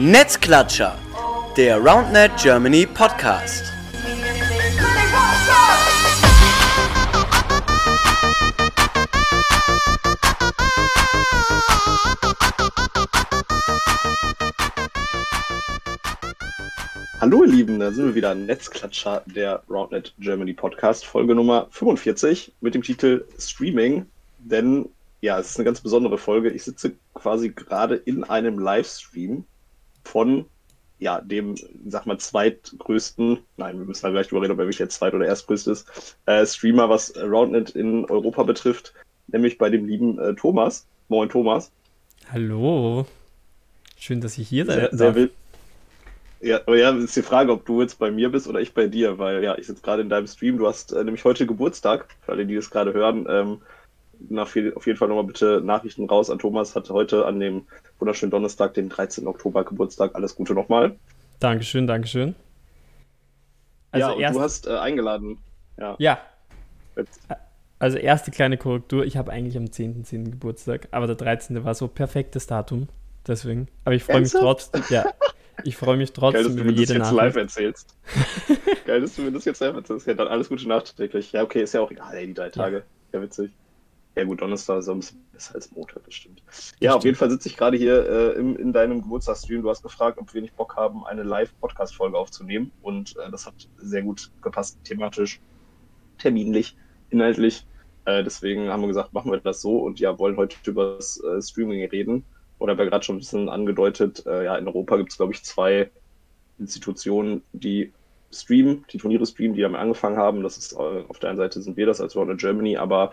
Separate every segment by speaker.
Speaker 1: Netzklatscher, der RoundNet Germany Podcast.
Speaker 2: Hallo ihr Lieben, da sind wir wieder Netzklatscher, der RoundNet Germany Podcast, Folge Nummer 45 mit dem Titel Streaming. Denn ja, es ist eine ganz besondere Folge. Ich sitze quasi gerade in einem Livestream von ja, dem, sag mal, zweitgrößten, nein, wir müssen da gleich drüber reden, ob er wirklich der zweit- oder erstgrößte ist, äh, Streamer, was RoundNet in Europa betrifft, nämlich bei dem lieben äh, Thomas. Moin Thomas.
Speaker 3: Hallo. Schön, dass ich hier sein
Speaker 2: sehr, sehr wild. Ja, aber ja, ist die Frage, ob du jetzt bei mir bist oder ich bei dir, weil ja, ich sitze gerade in deinem Stream. Du hast äh, nämlich heute Geburtstag, für alle, die das gerade hören. Ähm, viel, auf jeden Fall nochmal bitte Nachrichten raus an Thomas. Hat heute an dem wunderschönen Donnerstag, den 13. Oktober, Geburtstag. Alles Gute nochmal.
Speaker 3: Dankeschön, Dankeschön.
Speaker 2: Also ja, erst... du hast äh, eingeladen.
Speaker 3: Ja. ja. Also erste kleine Korrektur. Ich habe eigentlich am 10.10. .10. Geburtstag, aber der 13. war so perfektes Datum. Deswegen. Aber ich freue mich trotzdem. Ja. Ich freue mich trotzdem
Speaker 2: Geil, dass du mir das jetzt Nachricht. live erzählst. Geil, dass du mir das jetzt live erzählst. Ja, dann alles Gute nachträglich. Ja, okay, ist ja auch egal, ey, die drei Tage. Ja witzig. Ja gut, Donnerstag ist ein bisschen besser als Montag, das stimmt. Ja, auf jeden Fall sitze ich gerade hier äh, im, in deinem Geburtstagsstream. Du hast gefragt, ob wir nicht Bock haben, eine Live-Podcast-Folge aufzunehmen. Und äh, das hat sehr gut gepasst, thematisch, terminlich, inhaltlich. Äh, deswegen haben wir gesagt, machen wir das so und ja, wollen heute über das äh, Streaming reden oder ja gerade schon ein bisschen angedeutet, äh, ja, in Europa gibt es, glaube ich, zwei Institutionen, die streamen, die Turniere streamen, die damit angefangen haben. Das ist, äh, auf der einen Seite sind wir das als Roundnet Germany, aber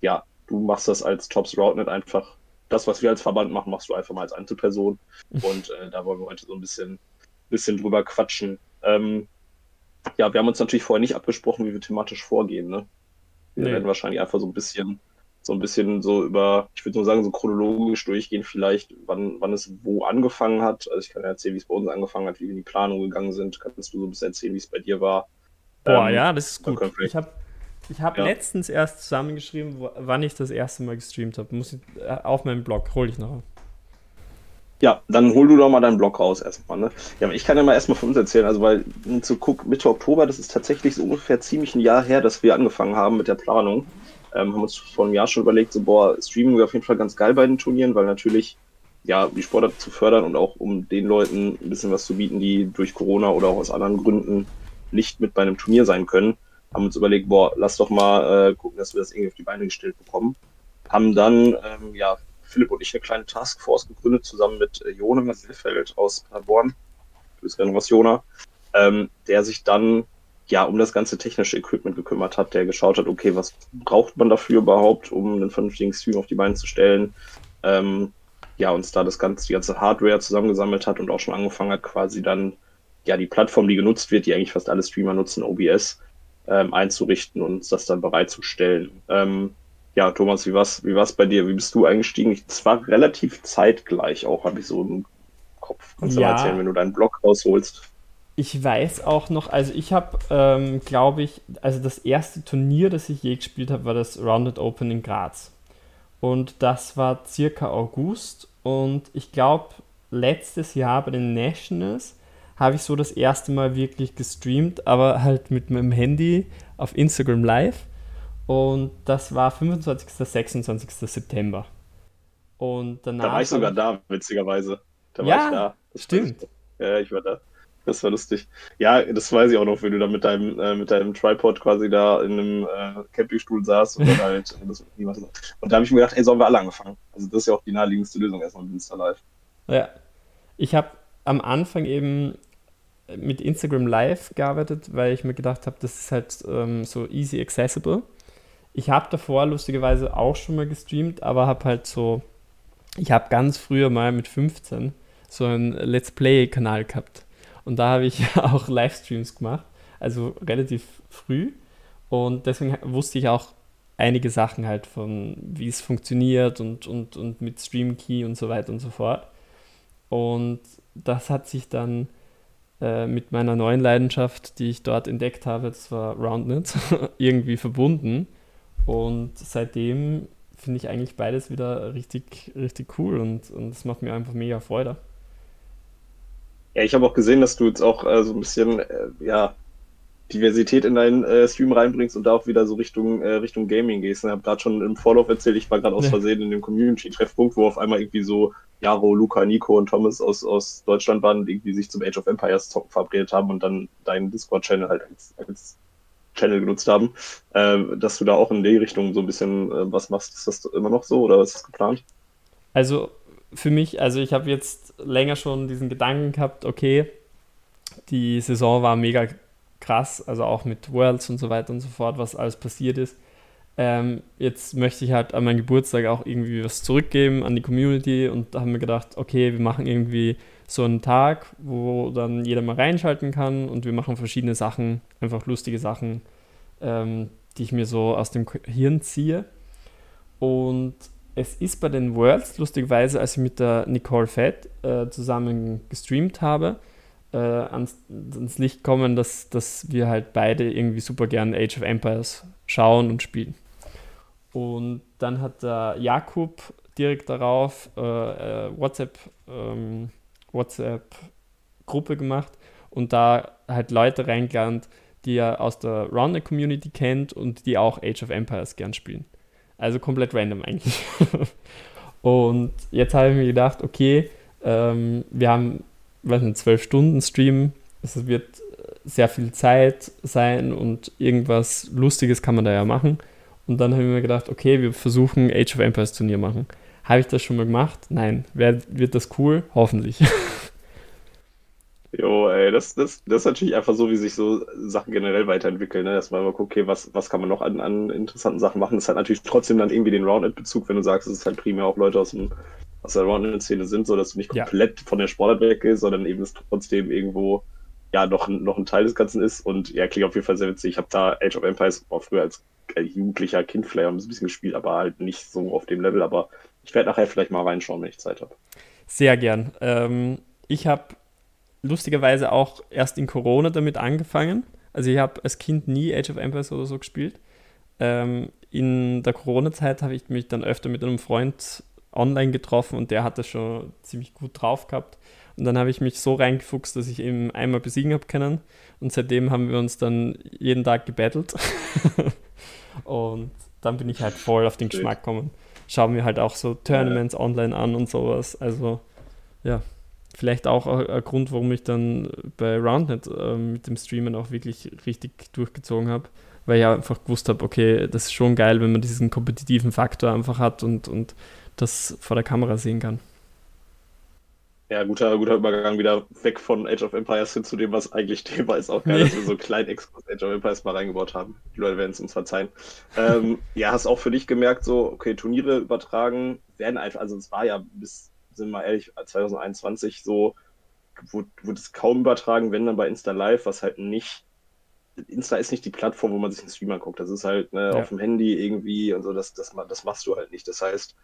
Speaker 2: ja, du machst das als Tops Roundnet einfach. Das, was wir als Verband machen, machst du einfach mal als Einzelperson. Und äh, da wollen wir heute so ein bisschen, bisschen drüber quatschen. Ähm, ja, wir haben uns natürlich vorher nicht abgesprochen, wie wir thematisch vorgehen. Ne? Wir nee. werden wahrscheinlich einfach so ein bisschen so ein bisschen so über, ich würde nur sagen, so chronologisch durchgehen, vielleicht, wann, wann es wo angefangen hat. Also ich kann ja erzählen, wie es bei uns angefangen hat, wie wir in die Planung gegangen sind. Kannst du so ein bisschen erzählen, wie es bei dir war?
Speaker 3: Boah, ähm, ja, das ist gut. Ich habe ich hab ja. letztens erst zusammengeschrieben, wo, wann ich das erste Mal gestreamt habe. Muss ich, äh, auf meinem Blog, hol ich noch.
Speaker 2: Ja, dann hol du doch mal deinen Blog raus erstmal. Ne? Ja, aber ich kann ja mal erstmal von uns erzählen, also weil zu guck, Mitte Oktober, das ist tatsächlich so ungefähr ziemlich ein Jahr her, dass wir angefangen haben mit der Planung ähm, haben uns vor einem Jahr schon überlegt, so, boah, Streaming wäre auf jeden Fall ganz geil bei den Turnieren, weil natürlich, ja, die Sportart zu fördern und auch um den Leuten ein bisschen was zu bieten, die durch Corona oder auch aus anderen Gründen nicht mit bei einem Turnier sein können, haben uns überlegt, boah, lass doch mal äh, gucken, dass wir das irgendwie auf die Beine gestellt bekommen. Haben dann, ähm, ja, Philipp und ich eine kleine Taskforce gegründet, zusammen mit äh, Jona Silfeld aus Paderborn. Grüß was Jona. Ähm, der sich dann ja, um das ganze technische Equipment gekümmert hat, der geschaut hat, okay, was braucht man dafür überhaupt, um einen vernünftigen Stream auf die Beine zu stellen. Ähm, ja, uns da das ganze, die ganze Hardware zusammengesammelt hat und auch schon angefangen hat, quasi dann ja die Plattform, die genutzt wird, die eigentlich fast alle Streamer nutzen, OBS, ähm, einzurichten und uns das dann bereitzustellen. Ähm, ja, Thomas, wie war's, wie war's bei dir? Wie bist du eingestiegen? Es war relativ zeitgleich auch, habe ich so im Kopf. Kannst du ja. mal erzählen, wenn du deinen Blog rausholst?
Speaker 3: Ich weiß auch noch, also ich habe, ähm, glaube ich, also das erste Turnier, das ich je gespielt habe, war das Rounded Open in Graz. Und das war circa August. Und ich glaube, letztes Jahr bei den Nationals habe ich so das erste Mal wirklich gestreamt, aber halt mit meinem Handy auf Instagram Live. Und das war 25. 26. September. Und danach.
Speaker 2: Da war ich sogar da, witzigerweise. Da
Speaker 3: war ja, ich da. Das stimmt.
Speaker 2: Ja, ich war da. Das war lustig. Ja, das weiß ich auch noch, wenn du da mit deinem, äh, mit deinem Tripod quasi da in einem äh, Campingstuhl saßt und dann halt das Und da habe ich mir gedacht, hey, sollen wir alle angefangen? Also das ist ja auch die naheliegendste Lösung erstmal mit Insta Live.
Speaker 3: Ja. Ich habe am Anfang eben mit Instagram Live gearbeitet, weil ich mir gedacht habe, das ist halt ähm, so easy accessible. Ich habe davor lustigerweise auch schon mal gestreamt, aber habe halt so, ich habe ganz früher mal mit 15 so einen Let's Play-Kanal gehabt. Und da habe ich auch Livestreams gemacht, also relativ früh. Und deswegen wusste ich auch einige Sachen halt von, wie es funktioniert und, und, und mit Stream Key und so weiter und so fort. Und das hat sich dann äh, mit meiner neuen Leidenschaft, die ich dort entdeckt habe, das war Roundnet, irgendwie verbunden. Und seitdem finde ich eigentlich beides wieder richtig, richtig cool und es macht mir einfach mega Freude.
Speaker 2: Ja, ich habe auch gesehen, dass du jetzt auch äh, so ein bisschen, äh, ja, Diversität in deinen äh, Stream reinbringst und da auch wieder so Richtung, äh, Richtung Gaming gehst. Ich habe gerade schon im Vorlauf erzählt, ich war gerade aus Versehen in dem Community-Treffpunkt, wo auf einmal irgendwie so Jaro, Luca, Nico und Thomas aus, aus Deutschland waren und irgendwie sich zum Age of Empires zocken verabredet haben und dann deinen Discord-Channel halt als, als Channel genutzt haben, äh, dass du da auch in die Richtung so ein bisschen äh, was machst. Ist das immer noch so oder ist das geplant?
Speaker 3: Also für mich, also ich habe jetzt länger schon diesen Gedanken gehabt, okay, die Saison war mega krass, also auch mit Worlds und so weiter und so fort, was alles passiert ist. Ähm, jetzt möchte ich halt an meinem Geburtstag auch irgendwie was zurückgeben an die Community und da haben wir gedacht, okay, wir machen irgendwie so einen Tag, wo dann jeder mal reinschalten kann und wir machen verschiedene Sachen, einfach lustige Sachen, ähm, die ich mir so aus dem Hirn ziehe. Und es ist bei den Worlds, lustigerweise, als ich mit der Nicole Fett äh, zusammen gestreamt habe, äh, ans, ans, Licht kommen, dass, dass wir halt beide irgendwie super gern Age of Empires schauen und spielen. Und dann hat der Jakub direkt darauf äh, äh WhatsApp, ähm, WhatsApp Gruppe gemacht und da halt Leute reingelernt, die er aus der Rounder Community kennt und die auch Age of Empires gern spielen. Also komplett random eigentlich. und jetzt habe ich mir gedacht, okay, ähm, wir haben, weiß nicht, zwölf Stunden Stream. Es wird sehr viel Zeit sein und irgendwas Lustiges kann man da ja machen. Und dann habe ich mir gedacht, okay, wir versuchen Age of Empires Turnier machen. Habe ich das schon mal gemacht? Nein. Wer, wird das cool? Hoffentlich.
Speaker 2: Jo, ey, das, das, das ist natürlich einfach so, wie sich so Sachen generell weiterentwickeln, ne? dass man mal guckt, okay, was, was kann man noch an, an interessanten Sachen machen. Das hat natürlich trotzdem dann irgendwie den Rounded-Bezug, wenn du sagst, es ist halt primär auch Leute aus, dem, aus der Rounded-Szene sind, so dass du nicht komplett ja. von der Sportart weggehst, sondern eben es trotzdem irgendwo ja noch, noch ein Teil des Ganzen ist. Und ja, klingt auf jeden Fall sehr witzig. Ich habe da Age of Empires auch früher als jugendlicher Kindflayer ein bisschen gespielt, aber halt nicht so auf dem Level. Aber ich werde nachher vielleicht mal reinschauen, wenn ich Zeit habe.
Speaker 3: Sehr gern. Ähm, ich habe lustigerweise auch erst in Corona damit angefangen. Also ich habe als Kind nie Age of Empires oder so gespielt. Ähm, in der Corona-Zeit habe ich mich dann öfter mit einem Freund online getroffen und der hat das schon ziemlich gut drauf gehabt. Und dann habe ich mich so reingefuchst, dass ich ihn einmal besiegen habe können. Und seitdem haben wir uns dann jeden Tag gebettelt. und dann bin ich halt voll auf den Geschmack gekommen. Schauen wir halt auch so Tournaments online an und sowas. Also ja, vielleicht auch ein Grund, warum ich dann bei Roundnet äh, mit dem Streamen auch wirklich richtig durchgezogen habe, weil ich einfach gewusst habe, okay, das ist schon geil, wenn man diesen kompetitiven Faktor einfach hat und, und das vor der Kamera sehen kann.
Speaker 2: Ja, guter, guter Übergang wieder weg von Age of Empires hin zu dem, was eigentlich Thema ist. Auch geil, nee. dass wir so einen kleinen Exkurs Age of Empires mal reingebaut haben. Die Leute werden es uns verzeihen. ähm, ja, hast auch für dich gemerkt, so, okay, Turniere übertragen werden einfach, also es war ja bis sind wir mal ehrlich, 2021 so wurde, wurde es kaum übertragen, wenn dann bei Insta Live, was halt nicht. Insta ist nicht die Plattform, wo man sich einen Stream anguckt. Das ist halt ne, ja. auf dem Handy irgendwie und so, das, das, das machst du halt nicht. Das heißt,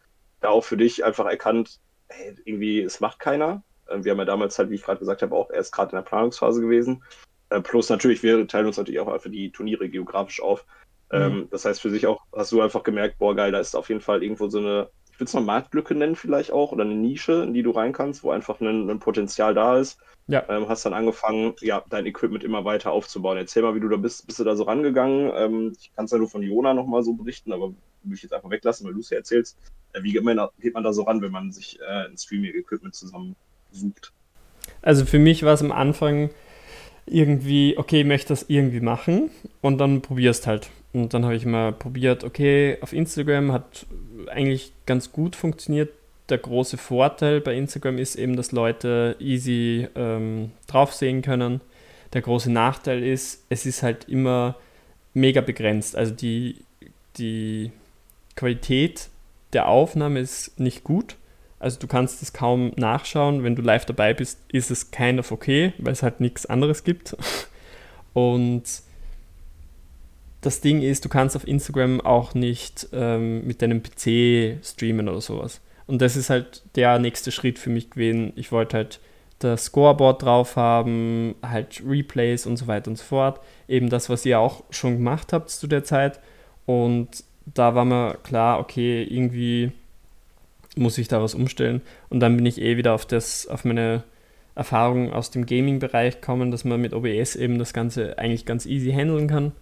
Speaker 2: da auch für dich einfach erkannt, hey, irgendwie, es macht keiner. Ähm, wir haben ja damals halt, wie ich gerade gesagt habe, auch erst gerade in der Planungsphase gewesen. Äh, plus natürlich, wir teilen uns natürlich auch einfach die Turniere geografisch auf. Mhm. Ähm, das heißt, für sich auch hast du einfach gemerkt, boah, geil, da ist auf jeden Fall irgendwo so eine ich würde es mal Marktlücke nennen vielleicht auch, oder eine Nische, in die du rein kannst, wo einfach ein, ein Potenzial da ist. Ja. Ähm, hast dann angefangen, ja, dein Equipment immer weiter aufzubauen. Erzähl mal, wie du da bist. Bist du da so rangegangen? Ähm, ich kann es ja nur von Jona nochmal so berichten, aber will ich jetzt einfach weglassen, weil du es ja erzählst. Äh, wie geht man, da, geht man, da, so ran, wenn man sich äh, ein Streaming-Equipment zusammen sucht?
Speaker 3: Also für mich war es am Anfang irgendwie, okay, ich möchte das irgendwie machen und dann probierst halt. Und dann habe ich mal probiert, okay, auf Instagram hat eigentlich ganz gut funktioniert. Der große Vorteil bei Instagram ist eben, dass Leute easy ähm, drauf sehen können. Der große Nachteil ist, es ist halt immer mega begrenzt. Also die, die Qualität der Aufnahme ist nicht gut. Also du kannst es kaum nachschauen. Wenn du live dabei bist, ist es kind of okay, weil es halt nichts anderes gibt. Und das Ding ist, du kannst auf Instagram auch nicht ähm, mit deinem PC streamen oder sowas. Und das ist halt der nächste Schritt für mich gewesen. Ich wollte halt das Scoreboard drauf haben, halt Replays und so weiter und so fort. Eben das, was ihr auch schon gemacht habt zu der Zeit. Und da war mir klar, okay, irgendwie muss ich da was umstellen. Und dann bin ich eh wieder auf das, auf meine Erfahrungen aus dem Gaming-Bereich kommen, dass man mit OBS eben das Ganze eigentlich ganz easy handeln kann,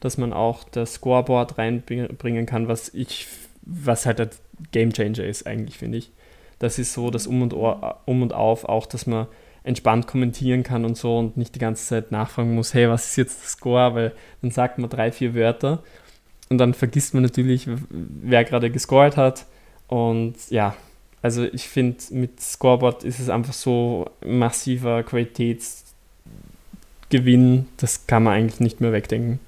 Speaker 3: dass man auch das Scoreboard reinbringen kann, was ich, was halt der Game Changer ist eigentlich, finde ich. Das ist so das Um und, Ohr, um und Auf, auch dass man entspannt kommentieren kann und so und nicht die ganze Zeit nachfragen muss, hey, was ist jetzt der Score? Weil dann sagt man drei, vier Wörter und dann vergisst man natürlich, wer gerade gescored hat. Und ja, also ich finde, mit Scoreboard ist es einfach so massiver Qualitätsgewinn, das kann man eigentlich nicht mehr wegdenken.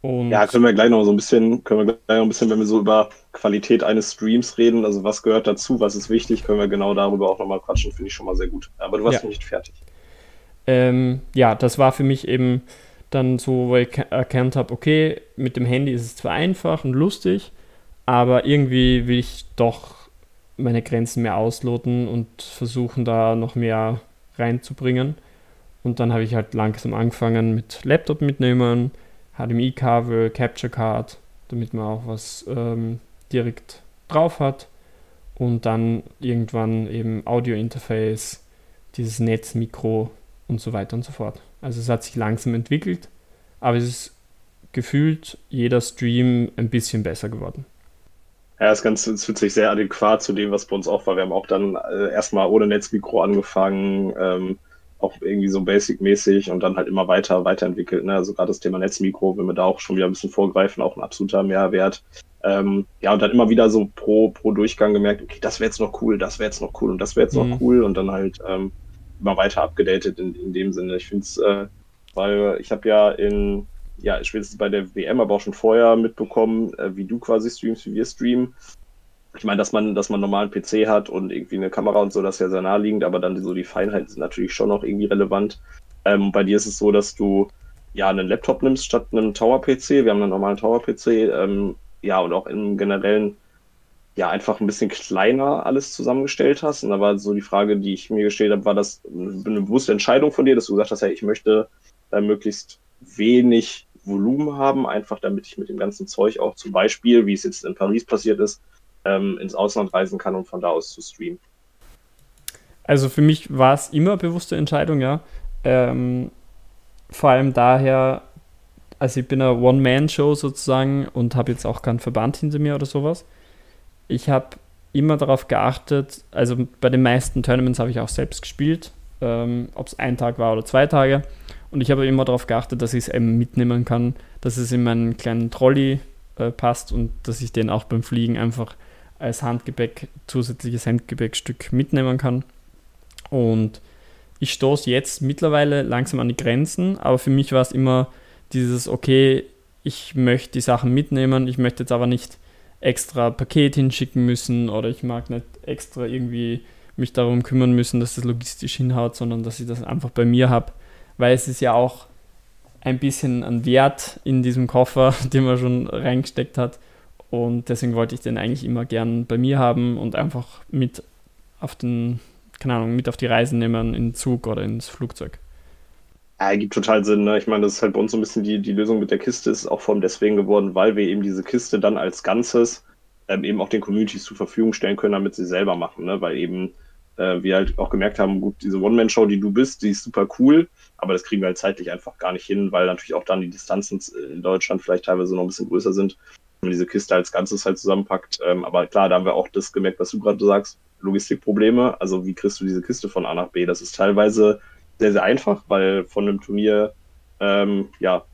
Speaker 2: Und ja, können wir gleich noch so ein bisschen, können wir gleich noch ein bisschen, wenn wir so über Qualität eines Streams reden, also was gehört dazu, was ist wichtig, können wir genau darüber auch nochmal quatschen, finde ich schon mal sehr gut. Aber du warst ja. noch nicht fertig.
Speaker 3: Ähm, ja, das war für mich eben dann so, wo ich erkannt habe, okay, mit dem Handy ist es zwar einfach und lustig, aber irgendwie will ich doch meine Grenzen mehr ausloten und versuchen da noch mehr reinzubringen. Und dann habe ich halt langsam angefangen mit Laptop mitnehmen, HDMI-Kabel, Capture Card, damit man auch was ähm, direkt drauf hat. Und dann irgendwann eben Audio-Interface, dieses Netzmikro und so weiter und so fort. Also es hat sich langsam entwickelt, aber es ist gefühlt jeder Stream ein bisschen besser geworden.
Speaker 2: Ja, das Ganze das fühlt sich sehr adäquat zu dem, was bei uns auch war. Wir haben auch dann äh, erstmal ohne Netzmikro angefangen, ähm, auch irgendwie so basic-mäßig und dann halt immer weiter weiterentwickelt. Ne? Also gerade das Thema Netzmikro, wenn wir da auch schon wieder ein bisschen vorgreifen, auch ein absoluter Mehrwert. Ähm, ja, und dann immer wieder so pro, pro Durchgang gemerkt, okay, das wäre jetzt noch cool, das wäre jetzt noch cool und das wäre jetzt mhm. noch cool und dann halt ähm, immer weiter abgedatet in, in dem Sinne. Ich finde es, äh, weil ich habe ja in ja, spätestens bei der WM, aber auch schon vorher mitbekommen, äh, wie du quasi streamst, wie wir streamen. Ich meine, dass man, dass man normalen PC hat und irgendwie eine Kamera und so, das ist ja sehr naheliegend, aber dann so die Feinheiten sind natürlich schon noch irgendwie relevant. Ähm, bei dir ist es so, dass du ja einen Laptop nimmst statt einem Tower-PC. Wir haben einen normalen Tower-PC. Ähm, ja, und auch im generellen ja einfach ein bisschen kleiner alles zusammengestellt hast. Und da war so die Frage, die ich mir gestellt habe, war das eine bewusste Entscheidung von dir, dass du gesagt hast, hey, ich möchte äh, möglichst wenig Volumen haben, einfach damit ich mit dem ganzen Zeug auch zum Beispiel, wie es jetzt in Paris passiert ist, ähm, ins Ausland reisen kann, um von da aus zu streamen.
Speaker 3: Also für mich war es immer bewusste Entscheidung, ja. Ähm, vor allem daher, also ich bin eine One-Man-Show sozusagen und habe jetzt auch keinen Verband hinter mir oder sowas. Ich habe immer darauf geachtet, also bei den meisten Tournaments habe ich auch selbst gespielt, ähm, ob es ein Tag war oder zwei Tage. Und ich habe immer darauf geachtet, dass ich es eben mitnehmen kann, dass es in meinen kleinen Trolley äh, passt und dass ich den auch beim Fliegen einfach als Handgepäck, zusätzliches Handgepäckstück mitnehmen kann. Und ich stoße jetzt mittlerweile langsam an die Grenzen, aber für mich war es immer dieses, okay, ich möchte die Sachen mitnehmen, ich möchte jetzt aber nicht extra Paket hinschicken müssen oder ich mag nicht extra irgendwie mich darum kümmern müssen, dass das logistisch hinhaut, sondern dass ich das einfach bei mir habe weil es ist ja auch ein bisschen an Wert in diesem Koffer, den man schon reingesteckt hat. Und deswegen wollte ich den eigentlich immer gern bei mir haben und einfach mit auf den, keine Ahnung, mit auf die Reise nehmen, in den Zug oder ins Flugzeug.
Speaker 2: Ja, gibt total Sinn. Ne? Ich meine, das ist halt bei uns so ein bisschen die, die Lösung mit der Kiste, ist auch vor allem deswegen geworden, weil wir eben diese Kiste dann als Ganzes ähm, eben auch den Communities zur Verfügung stellen können, damit sie selber machen. Ne? Weil eben äh, wir halt auch gemerkt haben, gut, diese One-Man-Show, die du bist, die ist super cool, aber das kriegen wir halt zeitlich einfach gar nicht hin, weil natürlich auch dann die Distanzen in Deutschland vielleicht teilweise noch ein bisschen größer sind, man diese Kiste als Ganzes halt zusammenpackt. Ähm, aber klar, da haben wir auch das gemerkt, was du gerade sagst, Logistikprobleme. Also wie kriegst du diese Kiste von A nach B? Das ist teilweise sehr, sehr einfach, weil von einem Turnier, ähm, ja,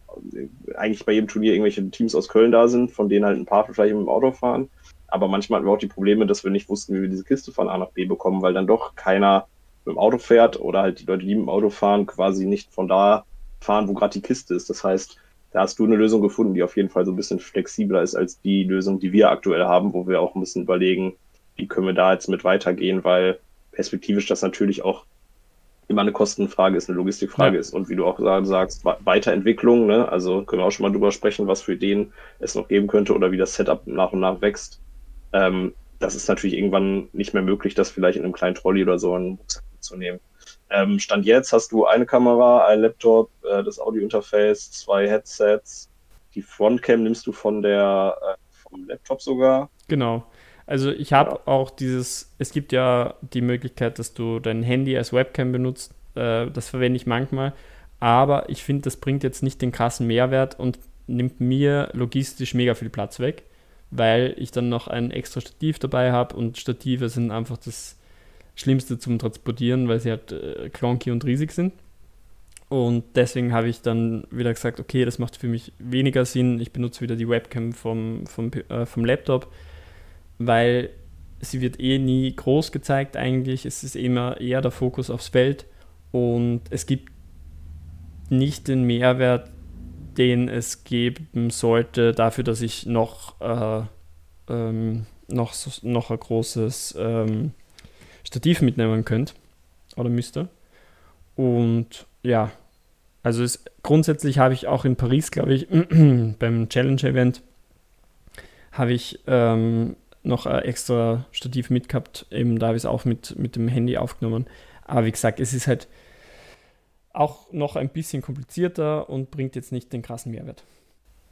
Speaker 2: eigentlich bei jedem Turnier irgendwelche Teams aus Köln da sind, von denen halt ein paar vielleicht mit dem Auto fahren. Aber manchmal hatten wir auch die Probleme, dass wir nicht wussten, wie wir diese Kiste von A nach B bekommen, weil dann doch keiner mit dem Auto fährt oder halt die Leute, die mit dem Auto fahren, quasi nicht von da fahren, wo gerade die Kiste ist. Das heißt, da hast du eine Lösung gefunden, die auf jeden Fall so ein bisschen flexibler ist als die Lösung, die wir aktuell haben, wo wir auch ein bisschen überlegen, wie können wir da jetzt mit weitergehen, weil perspektivisch das natürlich auch immer eine Kostenfrage ist, eine Logistikfrage ja. ist und wie du auch sagst, Weiterentwicklung, ne? also können wir auch schon mal drüber sprechen, was für Ideen es noch geben könnte oder wie das Setup nach und nach wächst. Ähm, das ist natürlich irgendwann nicht mehr möglich, das vielleicht in einem kleinen Trolley oder so zu nehmen. Ähm, Stand jetzt hast du eine Kamera, ein Laptop, äh, das Audio-Interface, zwei Headsets. Die Frontcam nimmst du von der, äh, vom Laptop sogar.
Speaker 3: Genau. Also ich habe ja. auch dieses, es gibt ja die Möglichkeit, dass du dein Handy als Webcam benutzt. Äh, das verwende ich manchmal. Aber ich finde, das bringt jetzt nicht den krassen Mehrwert und nimmt mir logistisch mega viel Platz weg, weil ich dann noch ein extra Stativ dabei habe und Stative sind einfach das Schlimmste zum Transportieren, weil sie halt äh, clunky und riesig sind. Und deswegen habe ich dann wieder gesagt, okay, das macht für mich weniger Sinn. Ich benutze wieder die Webcam vom, vom, äh, vom Laptop, weil sie wird eh nie groß gezeigt eigentlich. Es ist immer eher der Fokus aufs Feld und es gibt nicht den Mehrwert, den es geben sollte, dafür, dass ich noch, äh, ähm, noch, noch ein großes ähm, Stativ mitnehmen könnte oder müsste. Und ja, also es, grundsätzlich habe ich auch in Paris, glaube ich, beim Challenge-Event, habe ich ähm, noch ein extra Stativ mitgehabt. Eben da habe ich es auch mit, mit dem Handy aufgenommen. Aber wie gesagt, es ist halt auch noch ein bisschen komplizierter und bringt jetzt nicht den krassen Mehrwert.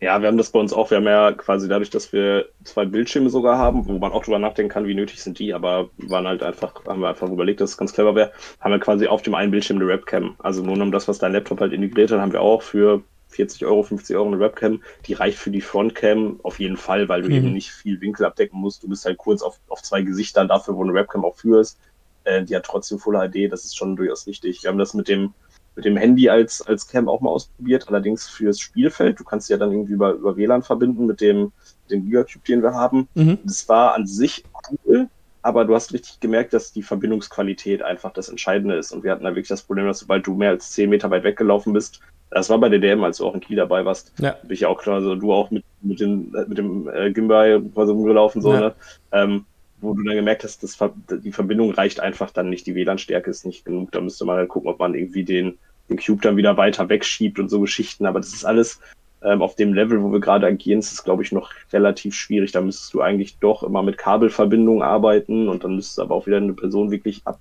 Speaker 2: Ja, wir haben das bei uns auch. Wir haben ja quasi dadurch, dass wir zwei Bildschirme sogar haben, wo man auch drüber nachdenken kann, wie nötig sind die, aber waren halt einfach, haben wir einfach überlegt, dass es ganz clever wäre, haben wir quasi auf dem einen Bildschirm eine Webcam. Also nur um das, was dein Laptop halt integriert hat, haben wir auch für 40 Euro, 50 Euro eine Webcam. Die reicht für die Frontcam auf jeden Fall, weil du mhm. eben nicht viel Winkel abdecken musst. Du bist halt kurz auf, auf zwei Gesichtern dafür, wo eine Webcam auch für ist. Äh, die hat trotzdem Full HD, das ist schon durchaus richtig. Wir haben das mit dem mit dem Handy als, als Cam auch mal ausprobiert, allerdings fürs Spielfeld. Du kannst ja dann irgendwie über, über WLAN verbinden mit dem, dem Gigacube, den wir haben. Mhm. Das war an sich cool, aber du hast richtig gemerkt, dass die Verbindungsqualität einfach das Entscheidende ist. Und wir hatten da wirklich das Problem, dass sobald du mehr als 10 Meter weit weggelaufen bist, das war bei der DM, als du auch in Kiel dabei warst, ja. bin ich ja auch klar, also du auch mit, mit, den, mit dem äh, Gimbal rumgelaufen, so, ja. ne? Ähm, wo du dann gemerkt hast, dass die Verbindung reicht einfach dann nicht, die WLAN-Stärke ist nicht genug. Da müsste man dann gucken, ob man irgendwie den, den Cube dann wieder weiter wegschiebt und so Geschichten. Aber das ist alles ähm, auf dem Level, wo wir gerade agieren, ist es, glaube ich, noch relativ schwierig. Da müsstest du eigentlich doch immer mit Kabelverbindungen arbeiten und dann müsstest du aber auch wieder eine Person wirklich ab,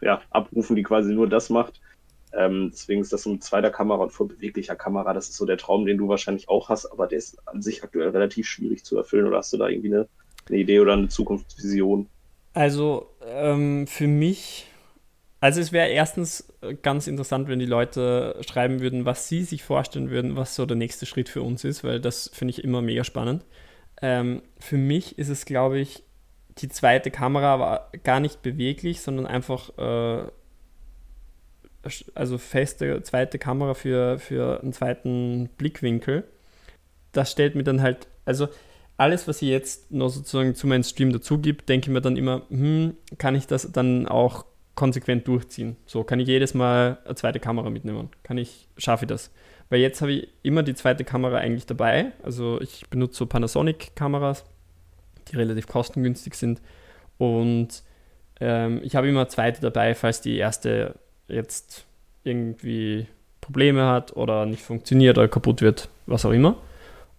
Speaker 2: ja, abrufen, die quasi nur das macht. Ähm, deswegen ist das so mit zweiter Kamera und vor beweglicher Kamera, das ist so der Traum, den du wahrscheinlich auch hast, aber der ist an sich aktuell relativ schwierig zu erfüllen. Oder hast du da irgendwie eine eine Idee oder eine Zukunftsvision?
Speaker 3: Also ähm, für mich, also es wäre erstens ganz interessant, wenn die Leute schreiben würden, was sie sich vorstellen würden, was so der nächste Schritt für uns ist, weil das finde ich immer mega spannend. Ähm, für mich ist es, glaube ich, die zweite Kamera war gar nicht beweglich, sondern einfach äh, also feste zweite Kamera für, für einen zweiten Blickwinkel. Das stellt mir dann halt, also alles, was ich jetzt noch sozusagen zu meinem Stream dazu gibt, denke ich mir dann immer, hm, kann ich das dann auch konsequent durchziehen? So, kann ich jedes Mal eine zweite Kamera mitnehmen? Kann ich, schaffe ich das? Weil jetzt habe ich immer die zweite Kamera eigentlich dabei. Also ich benutze so Panasonic-Kameras, die relativ kostengünstig sind. Und ähm, ich habe immer eine zweite dabei, falls die erste jetzt irgendwie Probleme hat oder nicht funktioniert oder kaputt wird, was auch immer.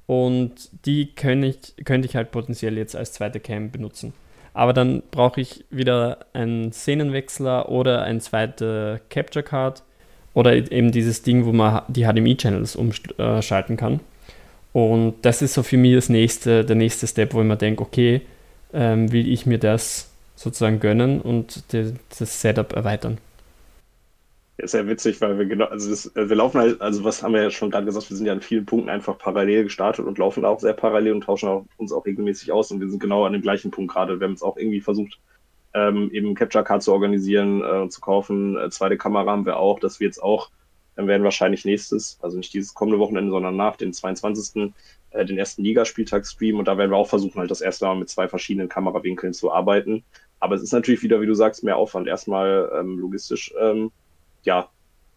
Speaker 3: Und die könnte ich, könnte ich halt potenziell jetzt als zweite Cam benutzen. Aber dann brauche ich wieder einen Szenenwechsler oder eine zweite Capture Card oder eben dieses Ding, wo man die HDMI-Channels umschalten kann. Und das ist so für mich das nächste, der nächste Step, wo ich mir denke, okay, ähm, will ich mir das sozusagen gönnen und das Setup erweitern.
Speaker 2: Ist ja witzig, weil wir genau, also das, äh, wir laufen halt, also was haben wir ja schon gerade gesagt, wir sind ja an vielen Punkten einfach parallel gestartet und laufen auch sehr parallel und tauschen auch, uns auch regelmäßig aus und wir sind genau an dem gleichen Punkt gerade. Wir haben jetzt auch irgendwie versucht, ähm, eben Capture Card zu organisieren äh, zu kaufen. Äh, zweite Kamera haben wir auch, dass wir jetzt auch, dann werden wahrscheinlich nächstes, also nicht dieses kommende Wochenende, sondern nach dem 22. Äh, den ersten Ligaspieltag streamen und da werden wir auch versuchen, halt das erste Mal mit zwei verschiedenen Kamerawinkeln zu arbeiten. Aber es ist natürlich wieder, wie du sagst, mehr Aufwand. Erstmal ähm, logistisch ähm, ja,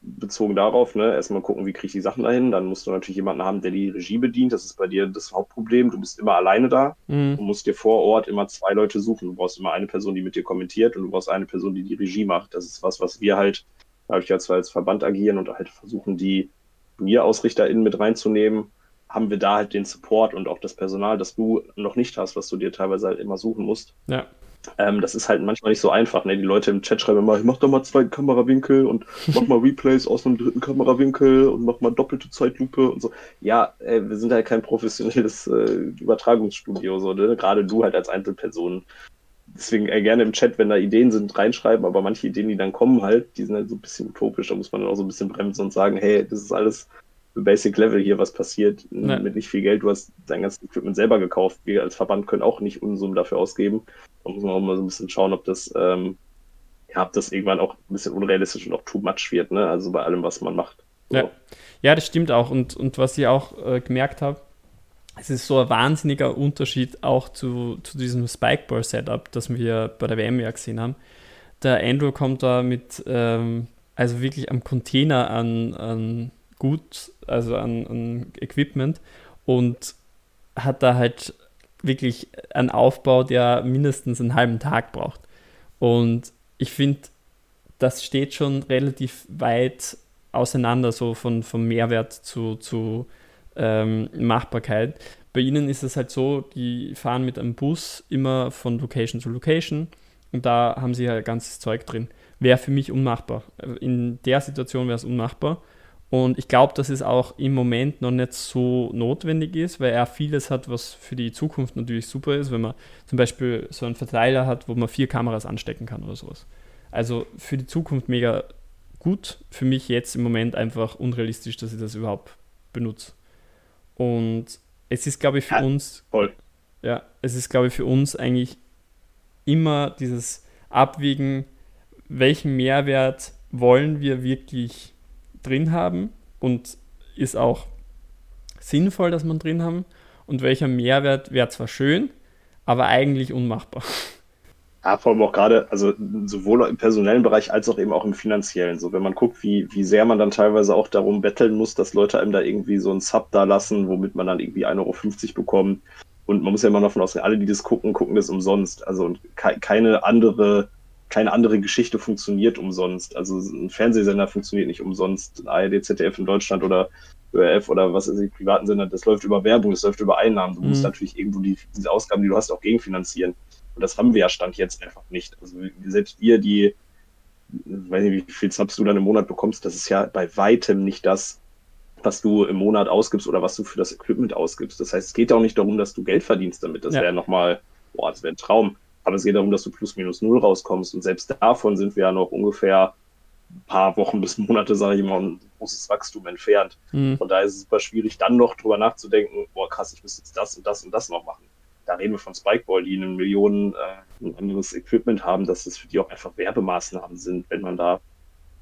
Speaker 2: bezogen darauf, ne, erstmal gucken, wie kriege ich die Sachen dahin. Dann musst du natürlich jemanden haben, der die Regie bedient. Das ist bei dir das Hauptproblem. Du bist immer alleine da. Mhm. Du musst dir vor Ort immer zwei Leute suchen. Du brauchst immer eine Person, die mit dir kommentiert und du brauchst eine Person, die die Regie macht. Das ist was, was wir halt, dadurch, dass wir als Verband agieren und halt versuchen, die TurnierausrichterInnen mit reinzunehmen, haben wir da halt den Support und auch das Personal, das du noch nicht hast, was du dir teilweise halt immer suchen musst.
Speaker 3: Ja.
Speaker 2: Ähm, das ist halt manchmal nicht so einfach. Ne? Die Leute im Chat schreiben immer, mach doch mal zwei Kamerawinkel und mach mal Replays aus einem dritten Kamerawinkel und mach mal doppelte Zeitlupe und so. Ja, äh, wir sind halt kein professionelles äh, Übertragungsstudio, so, ne? gerade du halt als Einzelperson. Deswegen äh, gerne im Chat, wenn da Ideen sind, reinschreiben, aber manche Ideen, die dann kommen halt, die sind halt so ein bisschen utopisch, da muss man dann auch so ein bisschen bremsen und sagen, hey, das ist alles Basic Level hier, was passiert, ja. mit nicht viel Geld. Du hast dein ganzes Equipment selber gekauft. Wir als Verband können auch nicht Unsummen dafür ausgeben. Da muss man auch mal so ein bisschen schauen, ob das, ähm, ja, ob das irgendwann auch ein bisschen unrealistisch und auch too much wird, ne? Also bei allem, was man macht.
Speaker 3: So. Ja. ja, das stimmt auch. Und, und was ich auch äh, gemerkt habe, es ist so ein wahnsinniger Unterschied auch zu, zu diesem Spikeball-Setup, das wir bei der WM ja gesehen haben. Der Andrew kommt da mit, ähm, also wirklich am Container an, an gut, also an, an Equipment und hat da halt wirklich einen Aufbau, der mindestens einen halben Tag braucht. Und ich finde, das steht schon relativ weit auseinander, so von, vom Mehrwert zu, zu ähm, Machbarkeit. Bei ihnen ist es halt so, die fahren mit einem Bus immer von Location zu Location und da haben sie halt ganzes Zeug drin. Wäre für mich unmachbar. In der Situation wäre es unmachbar. Und ich glaube, dass es auch im Moment noch nicht so notwendig ist, weil er vieles hat, was für die Zukunft natürlich super ist, wenn man zum Beispiel so einen Verteiler hat, wo man vier Kameras anstecken kann oder sowas. Also für die Zukunft mega gut. Für mich jetzt im Moment einfach unrealistisch, dass ich das überhaupt benutze. Und es ist, glaube ich, für ja, uns. Voll. Ja, es ist, glaube ich, für uns eigentlich immer dieses Abwägen, welchen Mehrwert wollen wir wirklich drin haben und ist auch sinnvoll, dass man drin haben und welcher Mehrwert wäre zwar schön, aber eigentlich unmachbar.
Speaker 2: Ja, vor allem auch gerade, also sowohl im personellen Bereich als auch eben auch im finanziellen. So, wenn man guckt, wie, wie sehr man dann teilweise auch darum betteln muss, dass Leute einem da irgendwie so einen Sub da lassen, womit man dann irgendwie 1,50 Euro bekommt. Und man muss ja immer davon ausgehen, alle, die das gucken, gucken das umsonst. Also und ke keine andere keine andere Geschichte funktioniert umsonst. Also ein Fernsehsender funktioniert nicht umsonst. ARD, ZDF in Deutschland oder ÖRF oder was ist die privaten Sender, das läuft über Werbung, das läuft über Einnahmen. Du mhm. musst natürlich irgendwo die, diese Ausgaben, die du hast, auch gegenfinanzieren. Und das haben wir ja Stand jetzt einfach nicht. Also selbst wir, die, weiß nicht, wie viel Subs du dann im Monat bekommst, das ist ja bei weitem nicht das, was du im Monat ausgibst oder was du für das Equipment ausgibst. Das heißt, es geht auch nicht darum, dass du Geld verdienst damit. Das ja. wäre nochmal, boah, das wäre ein Traum. Aber es geht darum, dass du plus minus null rauskommst. Und selbst davon sind wir ja noch ungefähr ein paar Wochen bis Monate, sage ich mal, ein großes Wachstum entfernt. Mhm. Von daher ist es super schwierig, dann noch drüber nachzudenken, boah, krass, ich müsste jetzt das und das und das noch machen. Da reden wir von Spikeball, die einen Millionen äh, ein anderes Equipment haben, dass es für die auch einfach Werbemaßnahmen sind, wenn man da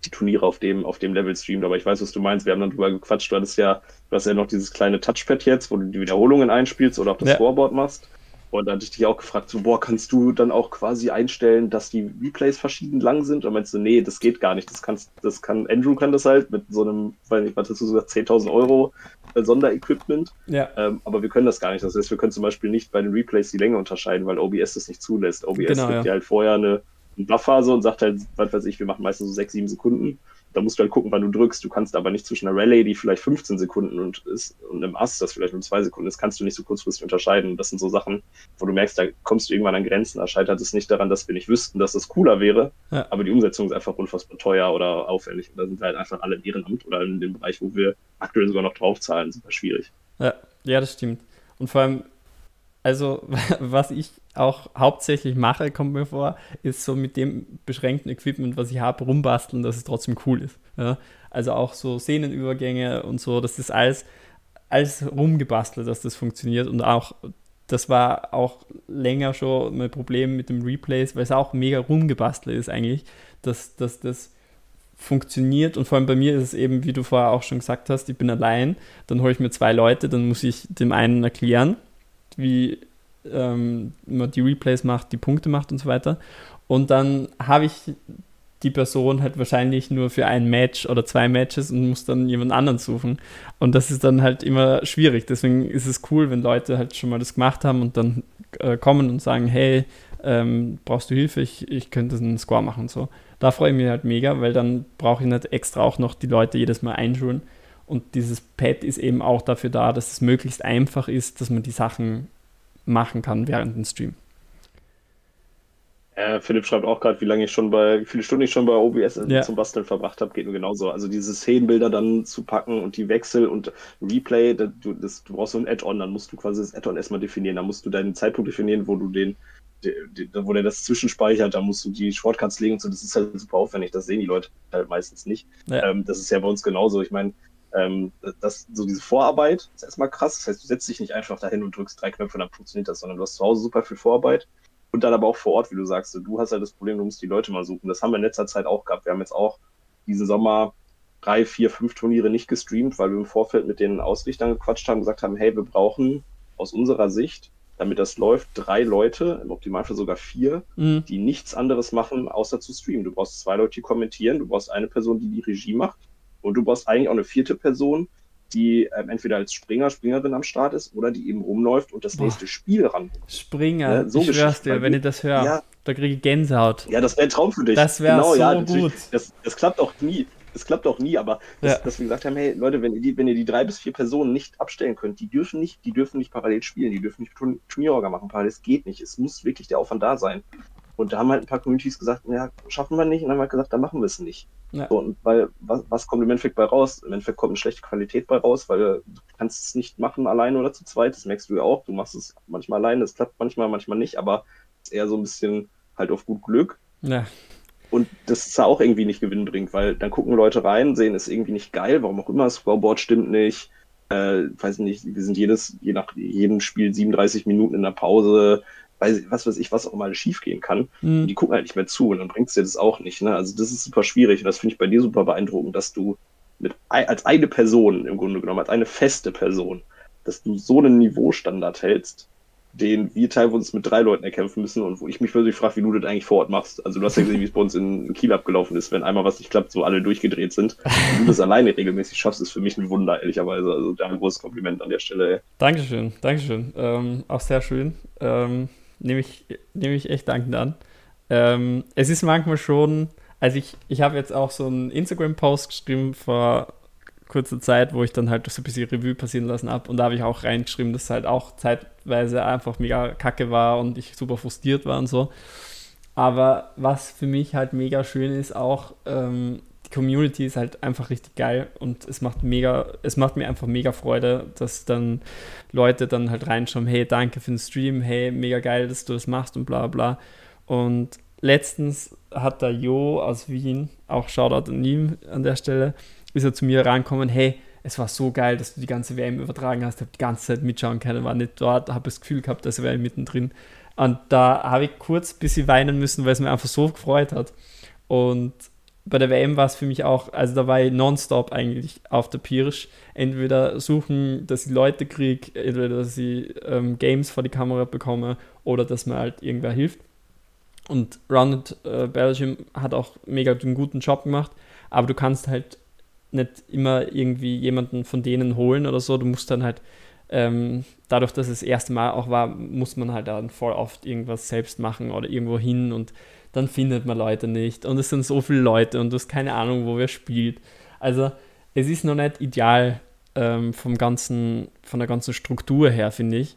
Speaker 2: die Turniere auf dem, auf dem Level streamt. Aber ich weiß, was du meinst. Wir haben dann drüber gequatscht. Du hattest ja, du hast ja noch dieses kleine Touchpad jetzt, wo du die Wiederholungen einspielst oder auch das ja. Scoreboard machst. Und da hatte ich dich auch gefragt, so, boah, kannst du dann auch quasi einstellen, dass die Replays verschieden lang sind? Und meinst du, nee, das geht gar nicht. Das kannst, das kann, Andrew kann das halt mit so einem, weil ich, was hast du gesagt, 10.000 Euro äh, Sonderequipment. Ja. Ähm, aber wir können das gar nicht. Das heißt, wir können zum Beispiel nicht bei den Replays die Länge unterscheiden, weil OBS das nicht zulässt. OBS genau, gibt ja. dir halt vorher eine, eine Buffphase und sagt halt, was weiß ich, wir machen meistens so sechs, sieben Sekunden. Da musst du halt gucken, wann du drückst. Du kannst aber nicht zwischen einer Rallye, die vielleicht 15 Sekunden und ist, und einem Ass, das vielleicht nur zwei Sekunden ist, kannst du nicht so kurzfristig unterscheiden. Das sind so Sachen, wo du merkst, da kommst du irgendwann an Grenzen. Da scheitert es nicht daran, dass wir nicht wüssten, dass das cooler wäre, ja. aber die Umsetzung ist einfach unfassbar teuer oder aufwendig. Und da sind wir halt einfach alle im Ehrenamt oder in dem Bereich, wo wir aktuell sogar noch draufzahlen, super schwierig.
Speaker 3: Ja, ja, das stimmt. Und vor allem, also was ich auch hauptsächlich mache, kommt mir vor, ist so mit dem beschränkten Equipment, was ich habe, rumbasteln, dass es trotzdem cool ist. Ja? Also auch so Szenenübergänge und so, das ist alles, alles rumgebastelt, dass das funktioniert und auch das war auch länger schon mein Problem mit dem Replays, weil es auch mega rumgebastelt ist eigentlich, dass, dass das funktioniert und vor allem bei mir ist es eben, wie du vorher auch schon gesagt hast, ich bin allein, dann hole ich mir zwei Leute, dann muss ich dem einen erklären, wie ähm, man die Replays macht, die Punkte macht und so weiter. Und dann habe ich die Person halt wahrscheinlich nur für ein Match oder zwei Matches und muss dann jemand anderen suchen. Und das ist dann halt immer schwierig. Deswegen ist es cool, wenn Leute halt schon mal das gemacht haben und dann äh, kommen und sagen, hey, ähm, brauchst du Hilfe? Ich, ich könnte einen Score machen und so. Da freue ich mich halt mega, weil dann brauche ich nicht extra auch noch die Leute jedes Mal einschulen. Und dieses Pad ist eben auch dafür da, dass es möglichst einfach ist, dass man die Sachen machen kann während dem Stream.
Speaker 2: Äh, Philipp schreibt auch gerade, wie lange ich schon bei, wie viele Stunden ich schon bei OBS ja. zum Basteln verbracht habe, geht mir genauso. Also diese Szenenbilder dann zu packen und die Wechsel und Replay, das, du, das, du brauchst so ein Add-on, dann musst du quasi das Add-on erstmal definieren, dann musst du deinen Zeitpunkt definieren, wo du den, die, die, wo der das zwischenspeichert, dann musst du die Shortcuts legen und so, das ist halt super aufwendig, das sehen die Leute halt meistens nicht. Ja. Ähm, das ist ja bei uns genauso. Ich meine, ähm, das, so diese Vorarbeit ist erstmal krass. Das heißt, du setzt dich nicht einfach dahin und drückst drei Knöpfe und dann funktioniert das, sondern du hast zu Hause super viel Vorarbeit und dann aber auch vor Ort, wie du sagst. Du hast halt das Problem, du musst die Leute mal suchen. Das haben wir in letzter Zeit auch gehabt. Wir haben jetzt auch diesen Sommer drei, vier, fünf Turniere nicht gestreamt, weil wir im Vorfeld mit den Ausrichtern gequatscht haben, gesagt haben, hey, wir brauchen aus unserer Sicht, damit das läuft, drei Leute, im Optimalfall sogar vier, mhm. die nichts anderes machen, außer zu streamen. Du brauchst zwei Leute, die kommentieren, du brauchst eine Person, die die Regie macht und du brauchst eigentlich auch eine vierte Person, die ähm, entweder als Springer, Springerin am Start ist oder die eben rumläuft und das Boah. nächste Spiel ran.
Speaker 3: Springer, ja, so ich schwör's dir, wenn ich das höre, ja, da kriege ich Gänsehaut.
Speaker 2: Ja, das wäre ein Traum für dich.
Speaker 3: Das wäre genau, so ja, gut.
Speaker 2: Das, das, klappt auch nie. Das klappt auch nie, aber das, ja. dass wir gesagt haben, hey Leute, wenn ihr, die, wenn ihr die drei bis vier Personen nicht abstellen könnt, die dürfen nicht, die dürfen nicht parallel spielen, die dürfen nicht Turnierorga machen, parallel, das geht nicht. Es muss wirklich der Aufwand da sein. Und da haben halt ein paar Communities gesagt, ja, schaffen wir nicht. Und dann haben wir gesagt, dann machen wir es nicht. Ja. So, und weil, was, was, kommt im Endeffekt bei raus? Im Endeffekt kommt eine schlechte Qualität bei raus, weil du kannst es nicht machen alleine oder zu zweit. Das merkst du ja auch. Du machst es manchmal alleine, es klappt manchmal, manchmal nicht, aber es ist eher so ein bisschen halt auf gut Glück.
Speaker 3: Ja.
Speaker 2: Und das ist ja auch irgendwie nicht gewinnbringend, weil dann gucken Leute rein, sehen es irgendwie nicht geil, warum auch immer, das Scoreboard stimmt nicht. Äh, weiß nicht, wir sind jedes, je nach jedem Spiel 37 Minuten in der Pause, weiß, was weiß ich, was auch mal schief gehen kann. Mhm. die gucken halt nicht mehr zu und dann bringt es dir das auch nicht. Ne? Also das ist super schwierig und das finde ich bei dir super beeindruckend, dass du mit als eine Person im Grunde genommen, als eine feste Person, dass du so einen Niveaustandard hältst, den wir teilweise mit drei Leuten erkämpfen müssen und wo ich mich persönlich frage, wie du das eigentlich vor Ort machst. Also du hast ja gesehen, wie es bei uns in Kiel abgelaufen ist, wenn einmal was nicht klappt, so alle durchgedreht sind. Wenn du das alleine regelmäßig schaffst, ist für mich ein Wunder, ehrlicherweise. Also da ein großes Kompliment an der Stelle. Ey.
Speaker 3: Dankeschön, Dankeschön. Ähm, auch sehr schön. Ähm, nehme ich, nehm ich echt dankend an. Ähm, es ist manchmal schon, also ich, ich habe jetzt auch so einen Instagram-Post geschrieben vor kurzer Zeit, wo ich dann halt so ein bisschen Revue passieren lassen habe. Und da habe ich auch reingeschrieben, dass es halt auch zeitweise einfach mega kacke war und ich super frustriert war und so. Aber was für mich halt mega schön ist, auch ähm, die Community ist halt einfach richtig geil und es macht mega, es macht mir einfach mega Freude, dass dann Leute dann halt reinschauen, hey, danke für den Stream, hey, mega geil, dass du das machst und bla bla. Und letztens hat der Jo aus Wien, auch Shoutout an ihm an der Stelle, ist er zu mir rankommen, hey, es war so geil, dass du die ganze WM übertragen hast, habe die ganze Zeit mitschauen können, war nicht dort, habe das Gefühl gehabt, dass er mittendrin. Und da habe ich kurz ein bisschen weinen müssen, weil es mir einfach so gefreut hat. Und bei der WM war es für mich auch, also da war ich nonstop eigentlich auf der Pirsch. Entweder suchen, dass ich Leute kriege, entweder dass ich ähm, Games vor die Kamera bekomme oder dass mir halt irgendwer hilft. Und Rounded äh, Belgium hat auch mega einen guten Job gemacht, aber du kannst halt nicht immer irgendwie jemanden von denen holen oder so. Du musst dann halt, ähm, dadurch, dass es das erste Mal auch war, muss man halt dann voll oft irgendwas selbst machen oder irgendwo hin und dann findet man Leute nicht und es sind so viele Leute und du hast keine Ahnung, wo wer spielt. Also es ist noch nicht ideal ähm, vom ganzen, von der ganzen Struktur her, finde ich.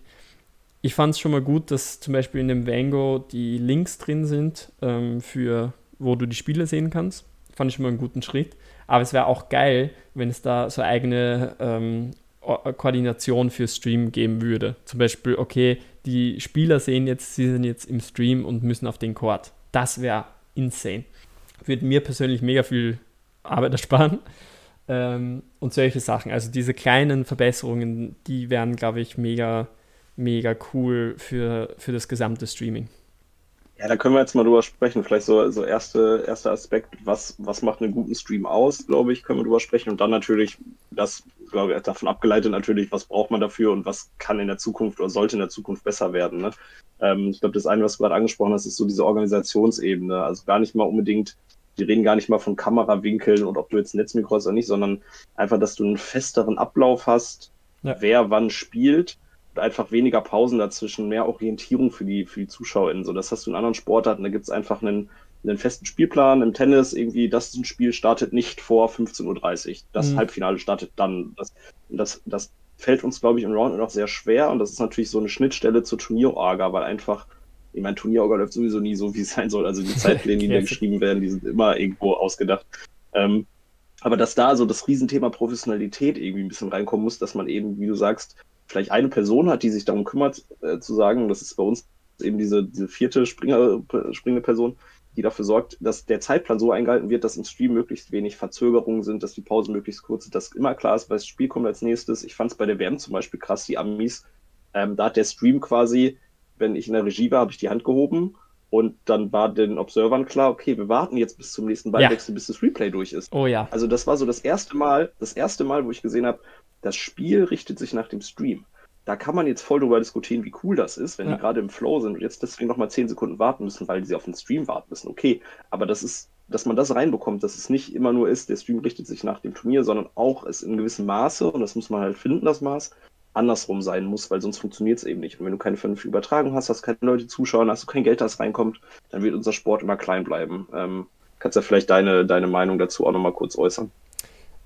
Speaker 3: Ich fand es schon mal gut, dass zum Beispiel in dem Vango die Links drin sind, ähm, für wo du die Spiele sehen kannst. Fand ich schon mal einen guten Schritt. Aber es wäre auch geil, wenn es da so eigene ähm, Koordination für Stream geben würde. Zum Beispiel, okay, die Spieler sehen jetzt, sie sind jetzt im Stream und müssen auf den Court. Das wäre insane. Würde mir persönlich mega viel Arbeit ersparen. Ähm, und solche Sachen. Also diese kleinen Verbesserungen, die wären, glaube ich, mega, mega cool für, für das gesamte Streaming.
Speaker 2: Ja, da können wir jetzt mal drüber sprechen. Vielleicht so, so erste, erster Aspekt, was, was macht einen guten Stream aus, glaube ich, können wir drüber sprechen. Und dann natürlich, das, glaube ich, davon abgeleitet natürlich, was braucht man dafür und was kann in der Zukunft oder sollte in der Zukunft besser werden. Ne? Ähm, ich glaube, das eine, was du gerade angesprochen hast, ist so diese Organisationsebene. Also gar nicht mal unbedingt, wir reden gar nicht mal von Kamerawinkeln und ob du jetzt ein Netzmikro hast oder nicht, sondern einfach, dass du einen festeren Ablauf hast, ja. wer wann spielt einfach weniger Pausen dazwischen, mehr Orientierung für die, für die ZuschauerInnen. So, das hast du in anderen Sportarten, da gibt es einfach einen, einen festen Spielplan. Im Tennis irgendwie, das ein Spiel startet nicht vor 15.30 Uhr. Das mhm. Halbfinale startet dann. Das, das, das fällt uns, glaube ich, im Round noch sehr schwer und das ist natürlich so eine Schnittstelle zur Turnierorga, weil einfach Ich meine, Turnierorga läuft sowieso nie so, wie es sein soll. Also die Zeitpläne, die da geschrieben werden, die sind immer irgendwo ausgedacht. Ähm, aber dass da so das Riesenthema Professionalität irgendwie ein bisschen reinkommen muss, dass man eben, wie du sagst, vielleicht eine Person hat, die sich darum kümmert, äh, zu sagen, das ist bei uns eben diese, diese vierte Springer, springende Person, die dafür sorgt, dass der Zeitplan so eingehalten wird, dass im Stream möglichst wenig Verzögerungen sind, dass die Pausen möglichst kurz sind, dass immer klar ist, weil das Spiel kommt als nächstes. Ich fand es bei der WM zum Beispiel krass, die Amis, ähm, da hat der Stream quasi, wenn ich in der Regie war, habe ich die Hand gehoben und dann war den Observern klar, okay, wir warten jetzt bis zum nächsten Ballwechsel, ja. bis das Replay durch ist.
Speaker 3: Oh ja.
Speaker 2: Also das war so das erste Mal, das erste Mal, wo ich gesehen habe, das Spiel richtet sich nach dem Stream da kann man jetzt voll darüber diskutieren, wie cool das ist, wenn ja. die gerade im Flow sind und jetzt deswegen nochmal 10 Sekunden warten müssen, weil sie auf den Stream warten müssen. Okay, aber das ist, dass man das reinbekommt, dass es nicht immer nur ist, der Stream richtet sich nach dem Turnier, sondern auch es in gewissem Maße, und das muss man halt finden, das Maß, andersrum sein muss, weil sonst funktioniert es eben nicht. Und wenn du keine vernünftige Übertragung hast, hast keine Leute zuschauen, hast du kein Geld, das reinkommt, dann wird unser Sport immer klein bleiben. Ähm, kannst ja vielleicht deine, deine Meinung dazu auch nochmal kurz äußern.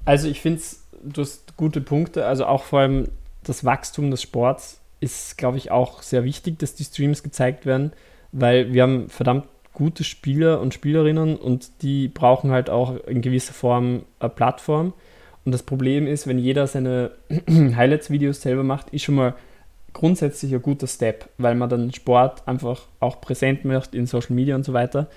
Speaker 3: Also ich finde es, du hast gute Punkte, also auch vor allem das Wachstum des Sports ist, glaube ich, auch sehr wichtig, dass die Streams gezeigt werden, weil wir haben verdammt gute Spieler und Spielerinnen und die brauchen halt auch in gewisser Form eine Plattform. Und das Problem ist, wenn jeder seine Highlights-Videos selber macht, ist schon mal grundsätzlich ein guter Step, weil man dann Sport einfach auch präsent macht in Social Media und so weiter.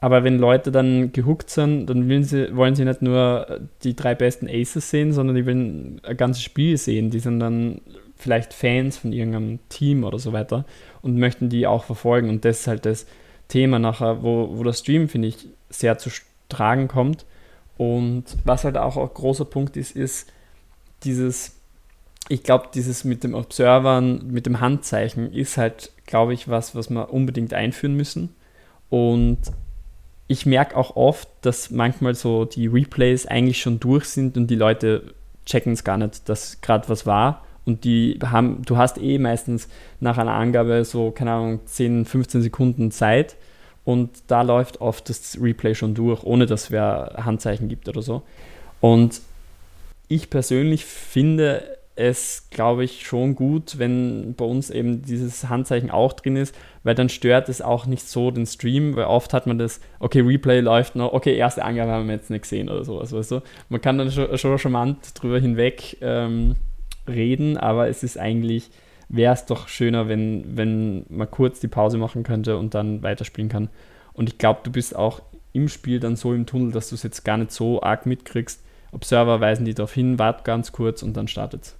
Speaker 3: Aber wenn Leute dann gehuckt sind, dann sie, wollen sie nicht nur die drei besten Aces sehen, sondern die wollen ein ganzes Spiel sehen. Die sind dann vielleicht Fans von irgendeinem Team oder so weiter und möchten die auch verfolgen. Und das ist halt das Thema nachher, wo, wo das Stream, finde ich, sehr zu tragen kommt. Und was halt auch ein großer Punkt ist, ist dieses, ich glaube, dieses mit dem Observern, mit dem Handzeichen ist halt, glaube ich, was, was wir unbedingt einführen müssen. Und ich merke auch oft, dass manchmal so die Replays eigentlich schon durch sind und die Leute checken es gar nicht, dass gerade was war und die haben, du hast eh meistens nach einer Angabe so, keine Ahnung, 10, 15 Sekunden Zeit und da läuft oft das Replay schon durch, ohne dass wer Handzeichen gibt oder so. Und ich persönlich finde es, glaube ich, schon gut, wenn bei uns eben dieses Handzeichen auch drin ist, weil dann stört es auch nicht so den Stream, weil oft hat man das, okay, Replay läuft noch, okay, erste Angabe haben wir jetzt nicht gesehen oder sowas, weißt du? Man kann dann schon, schon charmant drüber hinweg ähm, reden, aber es ist eigentlich, wäre es doch schöner, wenn, wenn man kurz die Pause machen könnte und dann weiterspielen kann. Und ich glaube, du bist auch im Spiel dann so im Tunnel, dass du es jetzt gar nicht so arg mitkriegst. Observer weisen die darauf hin, wart ganz kurz und dann startet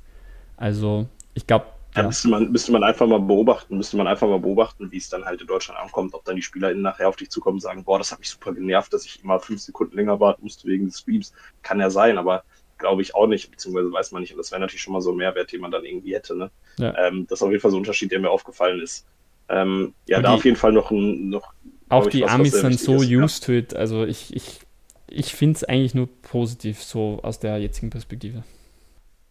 Speaker 3: Also ich glaube,
Speaker 2: ja, müsste, man, müsste man einfach mal beobachten, müsste man einfach mal beobachten, wie es dann halt in Deutschland ankommt, ob dann die SpielerInnen nachher auf dich zukommen und sagen, boah, das hat mich super genervt, dass ich immer fünf Sekunden länger warten musste wegen des Streams. Kann ja sein, aber glaube ich auch nicht, beziehungsweise weiß man nicht. Und das wäre natürlich schon mal so ein Mehrwert, den man dann irgendwie hätte. Ne? Ja. Ähm, das ist auf jeden Fall so ein Unterschied, der mir aufgefallen ist. Ähm, ja, und da die, auf jeden Fall noch ein. Noch,
Speaker 3: auch die was, Amis sind so ist, used ja. to it. Also ich, ich, ich finde es eigentlich nur positiv, so aus der jetzigen Perspektive.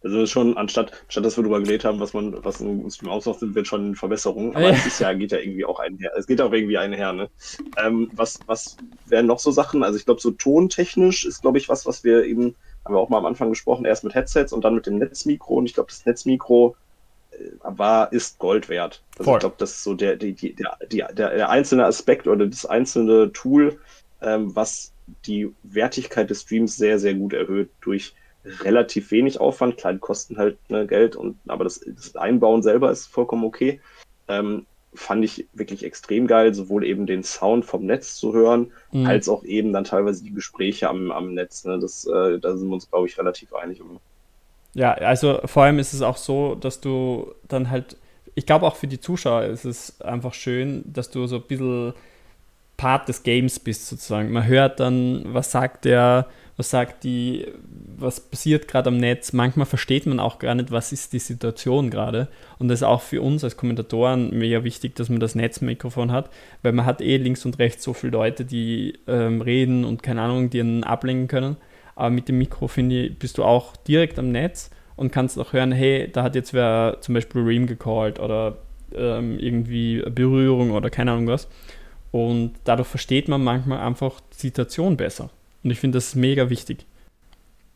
Speaker 2: Also schon, anstatt, anstatt dass wir darüber geredet haben, was man, was ein Stream ausmacht, sind wir schon in Verbesserungen. Aber ja. es ist ja, geht ja irgendwie auch einher. Es geht auch irgendwie einher, ne? Ähm, was, was wären noch so Sachen? Also ich glaube, so tontechnisch ist, glaube ich, was, was wir eben haben wir auch mal am Anfang gesprochen, erst mit Headsets und dann mit dem Netzmikro. Und ich glaube, das Netzmikro äh, war, ist Gold wert. Also Voll. ich glaube, das ist so der, die, die, der, der, der einzelne Aspekt oder das einzelne Tool, ähm, was die Wertigkeit des Streams sehr, sehr gut erhöht durch relativ wenig Aufwand. Klar, die kosten halt ne, Geld, und, aber das, das Einbauen selber ist vollkommen okay. Ähm, fand ich wirklich extrem geil, sowohl eben den Sound vom Netz zu hören, mhm. als auch eben dann teilweise die Gespräche am, am Netz. Ne? Das, äh, da sind wir uns, glaube ich, relativ einig.
Speaker 3: Ja, also vor allem ist es auch so, dass du dann halt, ich glaube auch für die Zuschauer ist es einfach schön, dass du so ein bisschen Part des Games bist sozusagen. Man hört dann, was sagt der, was sagt die, was passiert gerade am Netz. Manchmal versteht man auch gar nicht, was ist die Situation gerade. Und das ist auch für uns als Kommentatoren mega wichtig, dass man das Netzmikrofon hat, weil man hat eh links und rechts so viele Leute, die ähm, reden und keine Ahnung, die einen ablenken können. Aber mit dem Mikro, finde ich, bist du auch direkt am Netz und kannst auch hören, hey, da hat jetzt wer zum Beispiel Ream gecallt oder ähm, irgendwie Berührung oder keine Ahnung was. Und dadurch versteht man manchmal einfach die Situation besser. Und ich finde das mega wichtig.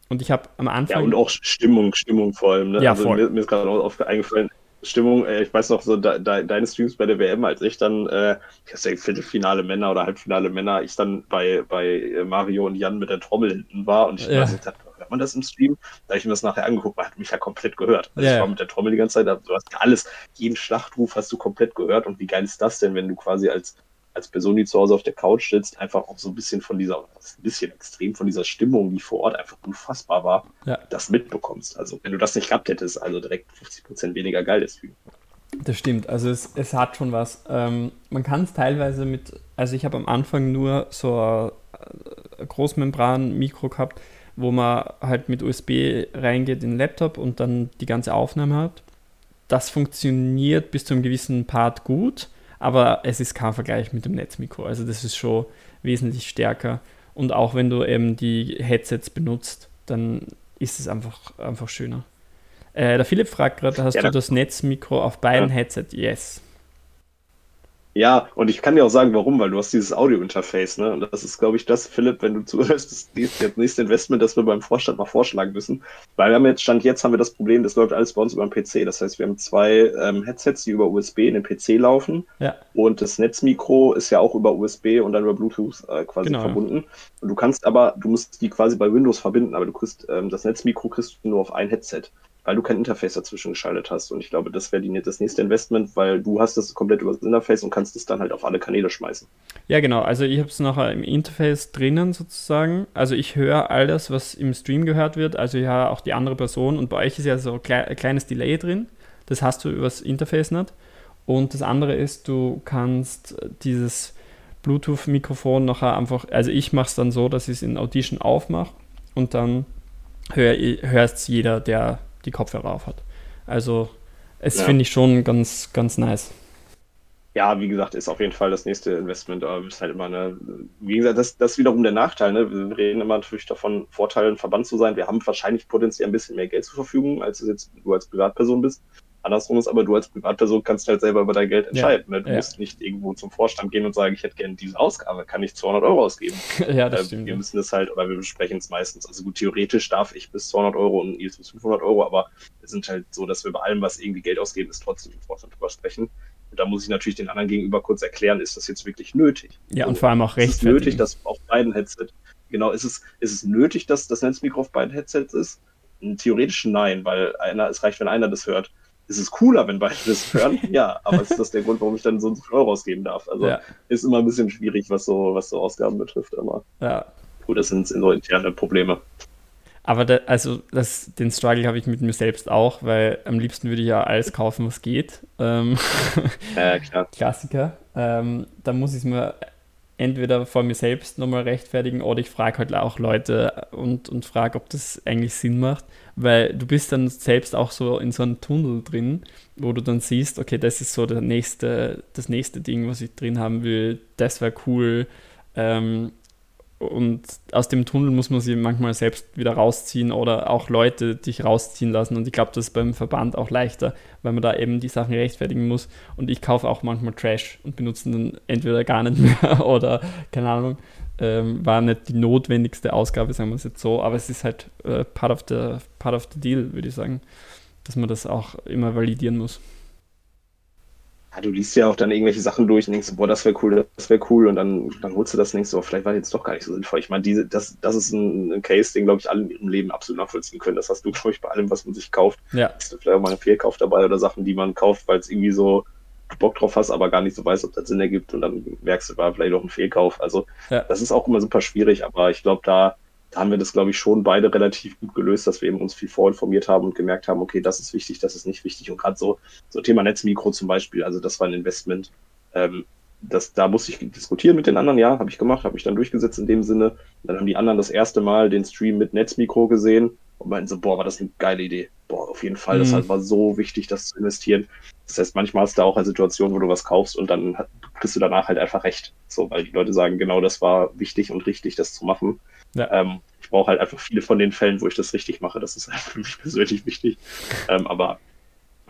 Speaker 3: Und ich habe am Anfang.
Speaker 2: Ja, und auch Stimmung, Stimmung vor allem. Ne?
Speaker 3: Ja, also voll.
Speaker 2: Mir, mir ist gerade auch eingefallen, Stimmung, äh, ich weiß noch so de, de, deine Streams bei der WM, als ich dann, äh, ich weiß ja, Viertelfinale Männer oder Halbfinale Männer, ich dann bei, bei Mario und Jan mit der Trommel hinten war und ich ja. weiß, dachte, hört man das im Stream? Da habe ich mir das nachher angeguckt, man hat mich ja komplett gehört. Also ja, ich war mit der Trommel die ganze Zeit, du hast alles, jeden Schlachtruf hast du komplett gehört und wie geil ist das denn, wenn du quasi als als Person, die zu Hause auf der Couch sitzt, einfach auch so ein bisschen von dieser, ein bisschen extrem von dieser Stimmung, die vor Ort einfach unfassbar war, ja. das mitbekommst. Also wenn du das nicht gehabt hättest, also direkt 50 Prozent weniger geil ist.
Speaker 3: Das stimmt, also es, es hat schon was. Ähm, man kann es teilweise mit, also ich habe am Anfang nur so ein, ein Großmembran-Mikro gehabt, wo man halt mit USB reingeht in den Laptop und dann die ganze Aufnahme hat. Das funktioniert bis zu einem gewissen Part gut aber es ist kein Vergleich mit dem Netzmikro. Also das ist schon wesentlich stärker. Und auch wenn du eben die Headsets benutzt, dann ist es einfach, einfach schöner. Äh, der Philipp fragt gerade, hast ja, du das Netzmikro auf beiden ja. Headset? Yes.
Speaker 2: Ja, und ich kann dir auch sagen, warum, weil du hast dieses Audio-Interface, ne? Und das ist, glaube ich, das, Philipp, wenn du zuhörst, das, das nächste Investment, das wir beim Vorstand mal vorschlagen müssen. Weil wir haben jetzt, Stand jetzt haben wir das Problem, das läuft alles bei uns über den PC. Das heißt, wir haben zwei ähm, Headsets, die über USB in den PC laufen. Ja. Und das Netzmikro ist ja auch über USB und dann über Bluetooth äh, quasi genau, verbunden. Und du kannst aber, du musst die quasi bei Windows verbinden, aber du kriegst, ähm, das Netzmikro kriegst du nur auf ein Headset weil du kein Interface dazwischen geschaltet hast. Und ich glaube, das wäre das nächste Investment, weil du hast das komplett über das Interface und kannst es dann halt auf alle Kanäle schmeißen.
Speaker 3: Ja, genau. Also ich habe es nachher im Interface drinnen sozusagen. Also ich höre alles, was im Stream gehört wird. Also ja auch die andere Person. Und bei euch ist ja so ein kleines Delay drin. Das hast du übers Interface nicht. Und das andere ist, du kannst dieses Bluetooth-Mikrofon nachher einfach, also ich mache es dann so, dass ich es in Audition aufmache und dann hört es jeder, der die Kopfhörer auf hat. Also es ja. finde ich schon ganz, ganz nice.
Speaker 2: Ja, wie gesagt, ist auf jeden Fall das nächste Investment. Aber ist halt immer eine, wie gesagt, das, das ist wiederum der Nachteil. Ne? Wir reden immer natürlich davon, Vorteile, ein Verband zu sein. Wir haben wahrscheinlich potenziell ein bisschen mehr Geld zur Verfügung, als es jetzt du als Privatperson bist. Andersrum ist aber, du als Privatperson kannst halt selber über dein Geld entscheiden. Ja, ne? Du ja. musst nicht irgendwo zum Vorstand gehen und sagen, ich hätte gerne diese Ausgabe, kann ich 200 Euro ausgeben. ja, das äh, stimmt. Wir müssen das halt, oder wir besprechen es meistens. Also gut, theoretisch darf ich bis 200 Euro und Nils bis 500 Euro, aber es sind halt so, dass wir bei allem, was irgendwie Geld ausgeben, ist trotzdem im Vorstand drüber sprechen. Und da muss ich natürlich den anderen gegenüber kurz erklären, ist das jetzt wirklich nötig?
Speaker 3: Ja, und vor allem auch recht.
Speaker 2: Ist es nötig, dass auf beiden Headsets, genau, ist es, ist es nötig, dass das Netzmikro auf beiden Headsets ist? Theoretisch nein, weil einer, es reicht, wenn einer das hört ist es cooler, wenn beide das hören? ja, aber ist das der Grund, warum ich dann so ein Euro ausgeben darf? Also ja. ist immer ein bisschen schwierig, was so, was so Ausgaben betrifft, aber
Speaker 3: ja.
Speaker 2: gut, das sind so interne Probleme.
Speaker 3: Aber da, also das, den Struggle habe ich mit mir selbst auch, weil am liebsten würde ich ja alles kaufen, was geht. Ähm,
Speaker 2: ja, klar.
Speaker 3: Klassiker. Ähm, da muss ich es mir entweder vor mir selbst nochmal rechtfertigen oder ich frage halt auch Leute und, und frage, ob das eigentlich Sinn macht, weil du bist dann selbst auch so in so einem Tunnel drin, wo du dann siehst, okay, das ist so der nächste, das nächste Ding, was ich drin haben will, das wäre cool. Ähm, und aus dem Tunnel muss man sich manchmal selbst wieder rausziehen oder auch Leute dich rausziehen lassen. Und ich glaube, das ist beim Verband auch leichter, weil man da eben die Sachen rechtfertigen muss. Und ich kaufe auch manchmal Trash und benutze dann entweder gar nicht mehr oder keine Ahnung. Ähm, war nicht die notwendigste Ausgabe, sagen wir es jetzt so, aber es ist halt äh, part, of the, part of the deal, würde ich sagen, dass man das auch immer validieren muss
Speaker 2: ja, du liest ja auch dann irgendwelche Sachen durch und denkst, boah, das wäre cool, das wäre cool und dann, dann holst du das und denkst, oh, vielleicht war jetzt doch gar nicht so sinnvoll. Ich meine, diese, das, das ist ein, ein Case, den, glaube ich, alle in ihrem Leben absolut nachvollziehen können. Das hast du, glaube ich, bei allem, was man sich kauft.
Speaker 3: Ja.
Speaker 2: Ist vielleicht auch mal ein Fehlkauf dabei oder Sachen, die man kauft, weil es irgendwie so Bock drauf hast, aber gar nicht so weiß, ob das Sinn ergibt und dann merkst du, war vielleicht auch ein Fehlkauf. Also, ja. das ist auch immer super schwierig, aber ich glaube, da, da haben wir das, glaube ich, schon beide relativ gut gelöst, dass wir eben uns viel vorinformiert haben und gemerkt haben, okay, das ist wichtig, das ist nicht wichtig. Und gerade so, so Thema Netzmikro zum Beispiel, also das war ein Investment. Ähm, das, da musste ich diskutieren mit den anderen, ja, habe ich gemacht, habe mich dann durchgesetzt in dem Sinne. Dann haben die anderen das erste Mal den Stream mit Netzmikro gesehen und meinten so, boah, war das eine geile Idee. Boah, auf jeden Fall, mhm. das halt war so wichtig, das zu investieren. Das heißt, manchmal hast du auch eine Situation, wo du was kaufst und dann kriegst du danach halt einfach recht. So, weil die Leute sagen, genau das war wichtig und richtig, das zu machen. Ja. Ähm, ich brauche halt einfach viele von den Fällen, wo ich das richtig mache. Das ist halt für mich persönlich wichtig. Ähm, aber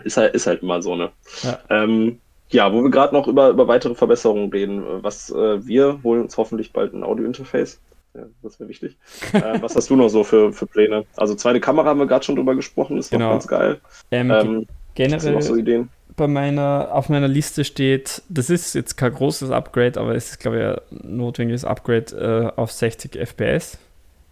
Speaker 2: ist halt, ist halt immer so, ne? Ja. Ähm, ja, wo wir gerade noch über, über weitere Verbesserungen reden, was äh, wir holen uns hoffentlich bald ein Audio-Interface. Ja, das wäre wichtig. äh, was hast du noch so für, für Pläne? Also zweite Kamera haben wir gerade schon drüber gesprochen, ist genau. ganz geil.
Speaker 3: Ähm, ähm, Generell so bei meiner, auf meiner Liste steht, das ist jetzt kein großes Upgrade, aber es ist, glaube ich, ein notwendiges Upgrade äh, auf 60 FPS.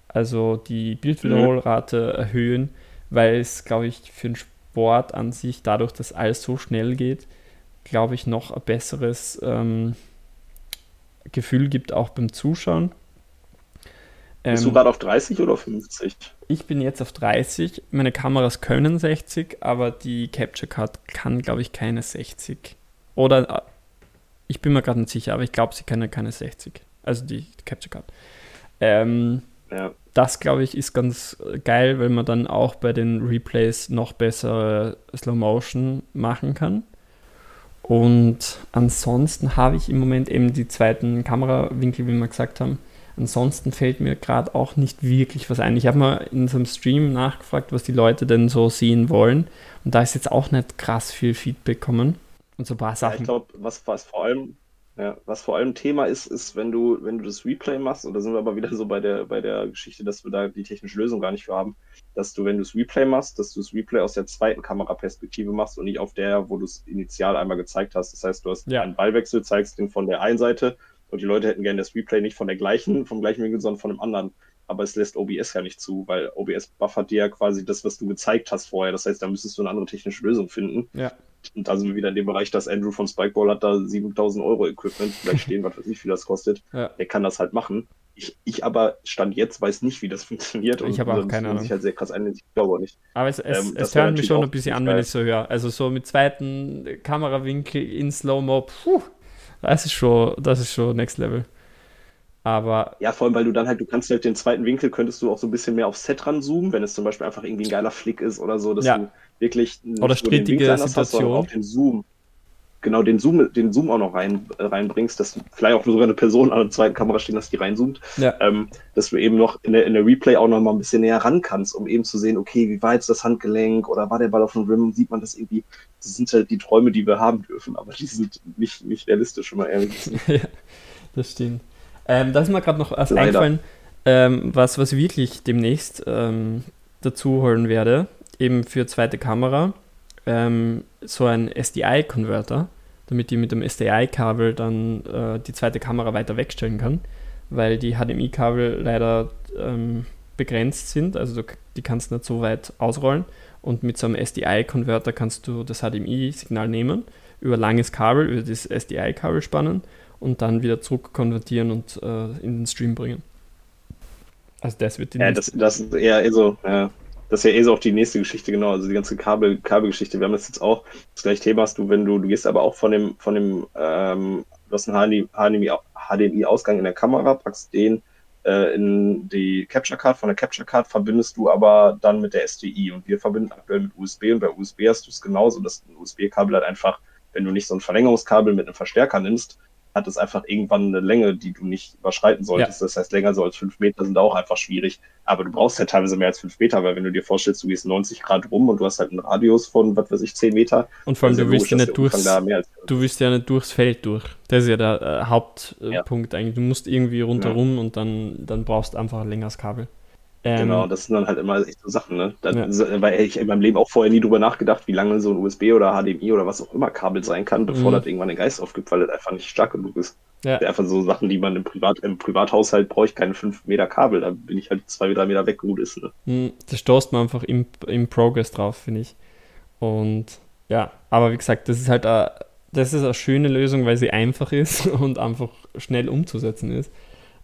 Speaker 3: Also die Bildwiederholrate mhm. erhöhen, weil es, glaube ich, für den Sport an sich, dadurch, dass alles so schnell geht, glaube ich, noch ein besseres ähm, Gefühl gibt, auch beim Zuschauen.
Speaker 2: Bist ähm, du gerade auf 30 oder 50?
Speaker 3: Ich bin jetzt auf 30. Meine Kameras können 60, aber die Capture Card kann, glaube ich, keine 60. Oder äh, ich bin mir gerade nicht sicher, aber ich glaube, sie können keine 60. Also die Capture Card. Ähm, ja. Das, glaube ich, ist ganz geil, weil man dann auch bei den Replays noch bessere Slow Motion machen kann. Und ansonsten habe ich im Moment eben die zweiten Kamerawinkel, wie wir gesagt haben. Ansonsten fällt mir gerade auch nicht wirklich was ein. Ich habe mal in so einem Stream nachgefragt, was die Leute denn so sehen wollen. Und da ist jetzt auch nicht krass viel Feedback kommen. Und so ein paar Sachen. Ja,
Speaker 2: ich glaube, was, was vor allem ja, was vor allem Thema ist, ist, wenn du, wenn du das Replay machst, und da sind wir aber wieder so bei der, bei der Geschichte, dass wir da die technische Lösung gar nicht für haben, dass du, wenn du das Replay machst, dass du das Replay aus der zweiten Kameraperspektive machst und nicht auf der, wo du es initial einmal gezeigt hast. Das heißt, du hast ja. einen Ballwechsel, zeigst den von der einen Seite und die Leute hätten gerne das Replay nicht von der gleichen, vom gleichen Winkel, sondern von dem anderen. Aber es lässt OBS ja nicht zu, weil OBS buffert dir ja quasi das, was du gezeigt hast vorher. Das heißt, da müsstest du eine andere technische Lösung finden.
Speaker 3: Ja.
Speaker 2: Und da sind wir wieder in dem Bereich, dass Andrew von Spikeball hat da 7000 Euro Equipment vielleicht stehen, was weiß ich, wie das kostet. Ja. Der kann das halt machen. Ich, ich aber stand jetzt weiß nicht, wie das funktioniert.
Speaker 3: Ich habe auch keine Ahnung.
Speaker 2: Sich halt sehr krass ein, ich glaube nicht.
Speaker 3: Aber es, es, ähm, es hört mich schon ein bisschen an, wenn ich so höre. Also so mit zweiten Kamerawinkel in Slow-Mo, puh, das ist schon, das ist schon Next Level. Aber.
Speaker 2: Ja, vor allem, weil du dann halt, du kannst halt den zweiten Winkel, könntest du auch so ein bisschen mehr aufs Set ranzoomen, wenn es zum Beispiel einfach irgendwie ein geiler Flick ist oder so, dass ja. du wirklich
Speaker 3: oder strittige Situation.
Speaker 2: Hast, auch den Zoom, genau, den Zoom, den Zoom auch noch rein, äh, reinbringst, dass du vielleicht auch sogar eine Person an der zweiten Kamera stehen hast, die reinzoomt,
Speaker 3: ja.
Speaker 2: ähm, dass du eben noch in der, in der Replay auch noch mal ein bisschen näher ran kannst, um eben zu sehen, okay, wie war jetzt das Handgelenk oder war der Ball auf dem Rim, sieht man das irgendwie, das sind halt die Träume, die wir haben dürfen, aber die sind nicht, nicht realistisch, immer ehrlich.
Speaker 3: ja, das stimmt. Ähm, da ist mir gerade noch was Leider. eingefallen, ähm, was, was ich wirklich demnächst ähm, dazu holen werde eben für zweite Kamera ähm, so ein SDI-Konverter, damit ich mit dem SDI-Kabel dann äh, die zweite Kamera weiter wegstellen kann, weil die HDMI-Kabel leider ähm, begrenzt sind, also du, die kannst du nicht so weit ausrollen. Und mit so einem SDI-Konverter kannst du das HDMI-Signal nehmen, über langes Kabel, über das SDI-Kabel spannen und dann wieder zurück konvertieren und äh, in den Stream bringen.
Speaker 2: Also das wird die Ja, das, das ist eher so, ja das ist ja eh so auch die nächste Geschichte, genau. Also die ganze Kabel, Kabelgeschichte. Wir haben das jetzt auch, das gleiche Thema hast du, wenn du, du gehst aber auch von dem, von dem, ähm, du hast einen HDMI-Ausgang in der Kamera, packst den äh, in die Capture Card, von der Capture Card verbindest du aber dann mit der SDI und wir verbinden aktuell mit USB und bei USB hast du es genauso, dass ein USB-Kabel halt einfach, wenn du nicht so ein Verlängerungskabel mit einem Verstärker nimmst, hat es einfach irgendwann eine Länge, die du nicht überschreiten solltest. Ja. Das heißt, länger so als fünf Meter sind auch einfach schwierig. Aber du brauchst ja teilweise mehr als fünf Meter, weil wenn du dir vorstellst, du gehst 90 Grad rum und du hast halt einen Radius von, was weiß ich, zehn Meter.
Speaker 3: Und vor allem, du willst ja nicht durchs, du willst ja nicht durchs Feld durch. Das ist ja der äh, Hauptpunkt ja. eigentlich. Du musst irgendwie rundherum ja. und dann, dann brauchst du einfach ein längeres Kabel.
Speaker 2: Ähm, genau, das sind dann halt immer echt so Sachen, ne? Da, ja. Weil ich in meinem Leben auch vorher nie drüber nachgedacht, wie lange so ein USB oder HDMI oder was auch immer Kabel sein kann, bevor mhm. das irgendwann den Geist aufgibt, weil das einfach nicht stark genug ist. Ja. Einfach so Sachen, die man im, Privat, im Privathaushalt brauche ich keine 5 Meter Kabel, da bin ich halt 2, 3 Meter weg, gut ist. Ne?
Speaker 3: Mhm, da stoßt man einfach im, im Progress drauf, finde ich. Und ja, aber wie gesagt, das ist halt eine, das ist eine schöne Lösung, weil sie einfach ist und einfach schnell umzusetzen ist.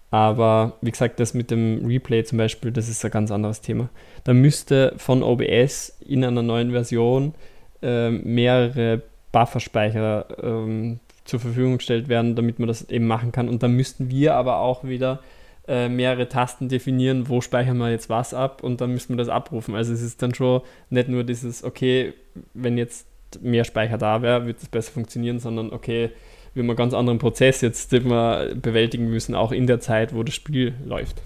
Speaker 3: Aber wie gesagt, das mit dem Replay zum Beispiel, das ist ein ganz anderes Thema. Da müsste von OBS in einer neuen Version äh, mehrere Bufferspeicher ähm, zur Verfügung gestellt werden, damit man das eben machen kann. Und dann müssten wir aber auch wieder äh, mehrere Tasten definieren, wo speichern wir jetzt was ab und dann müssen wir das abrufen. Also es ist dann schon nicht nur dieses, okay, wenn jetzt mehr Speicher da wäre, wird es besser funktionieren, sondern okay, wir haben einen ganz anderen Prozess jetzt, den wir bewältigen müssen, auch in der Zeit, wo das Spiel läuft.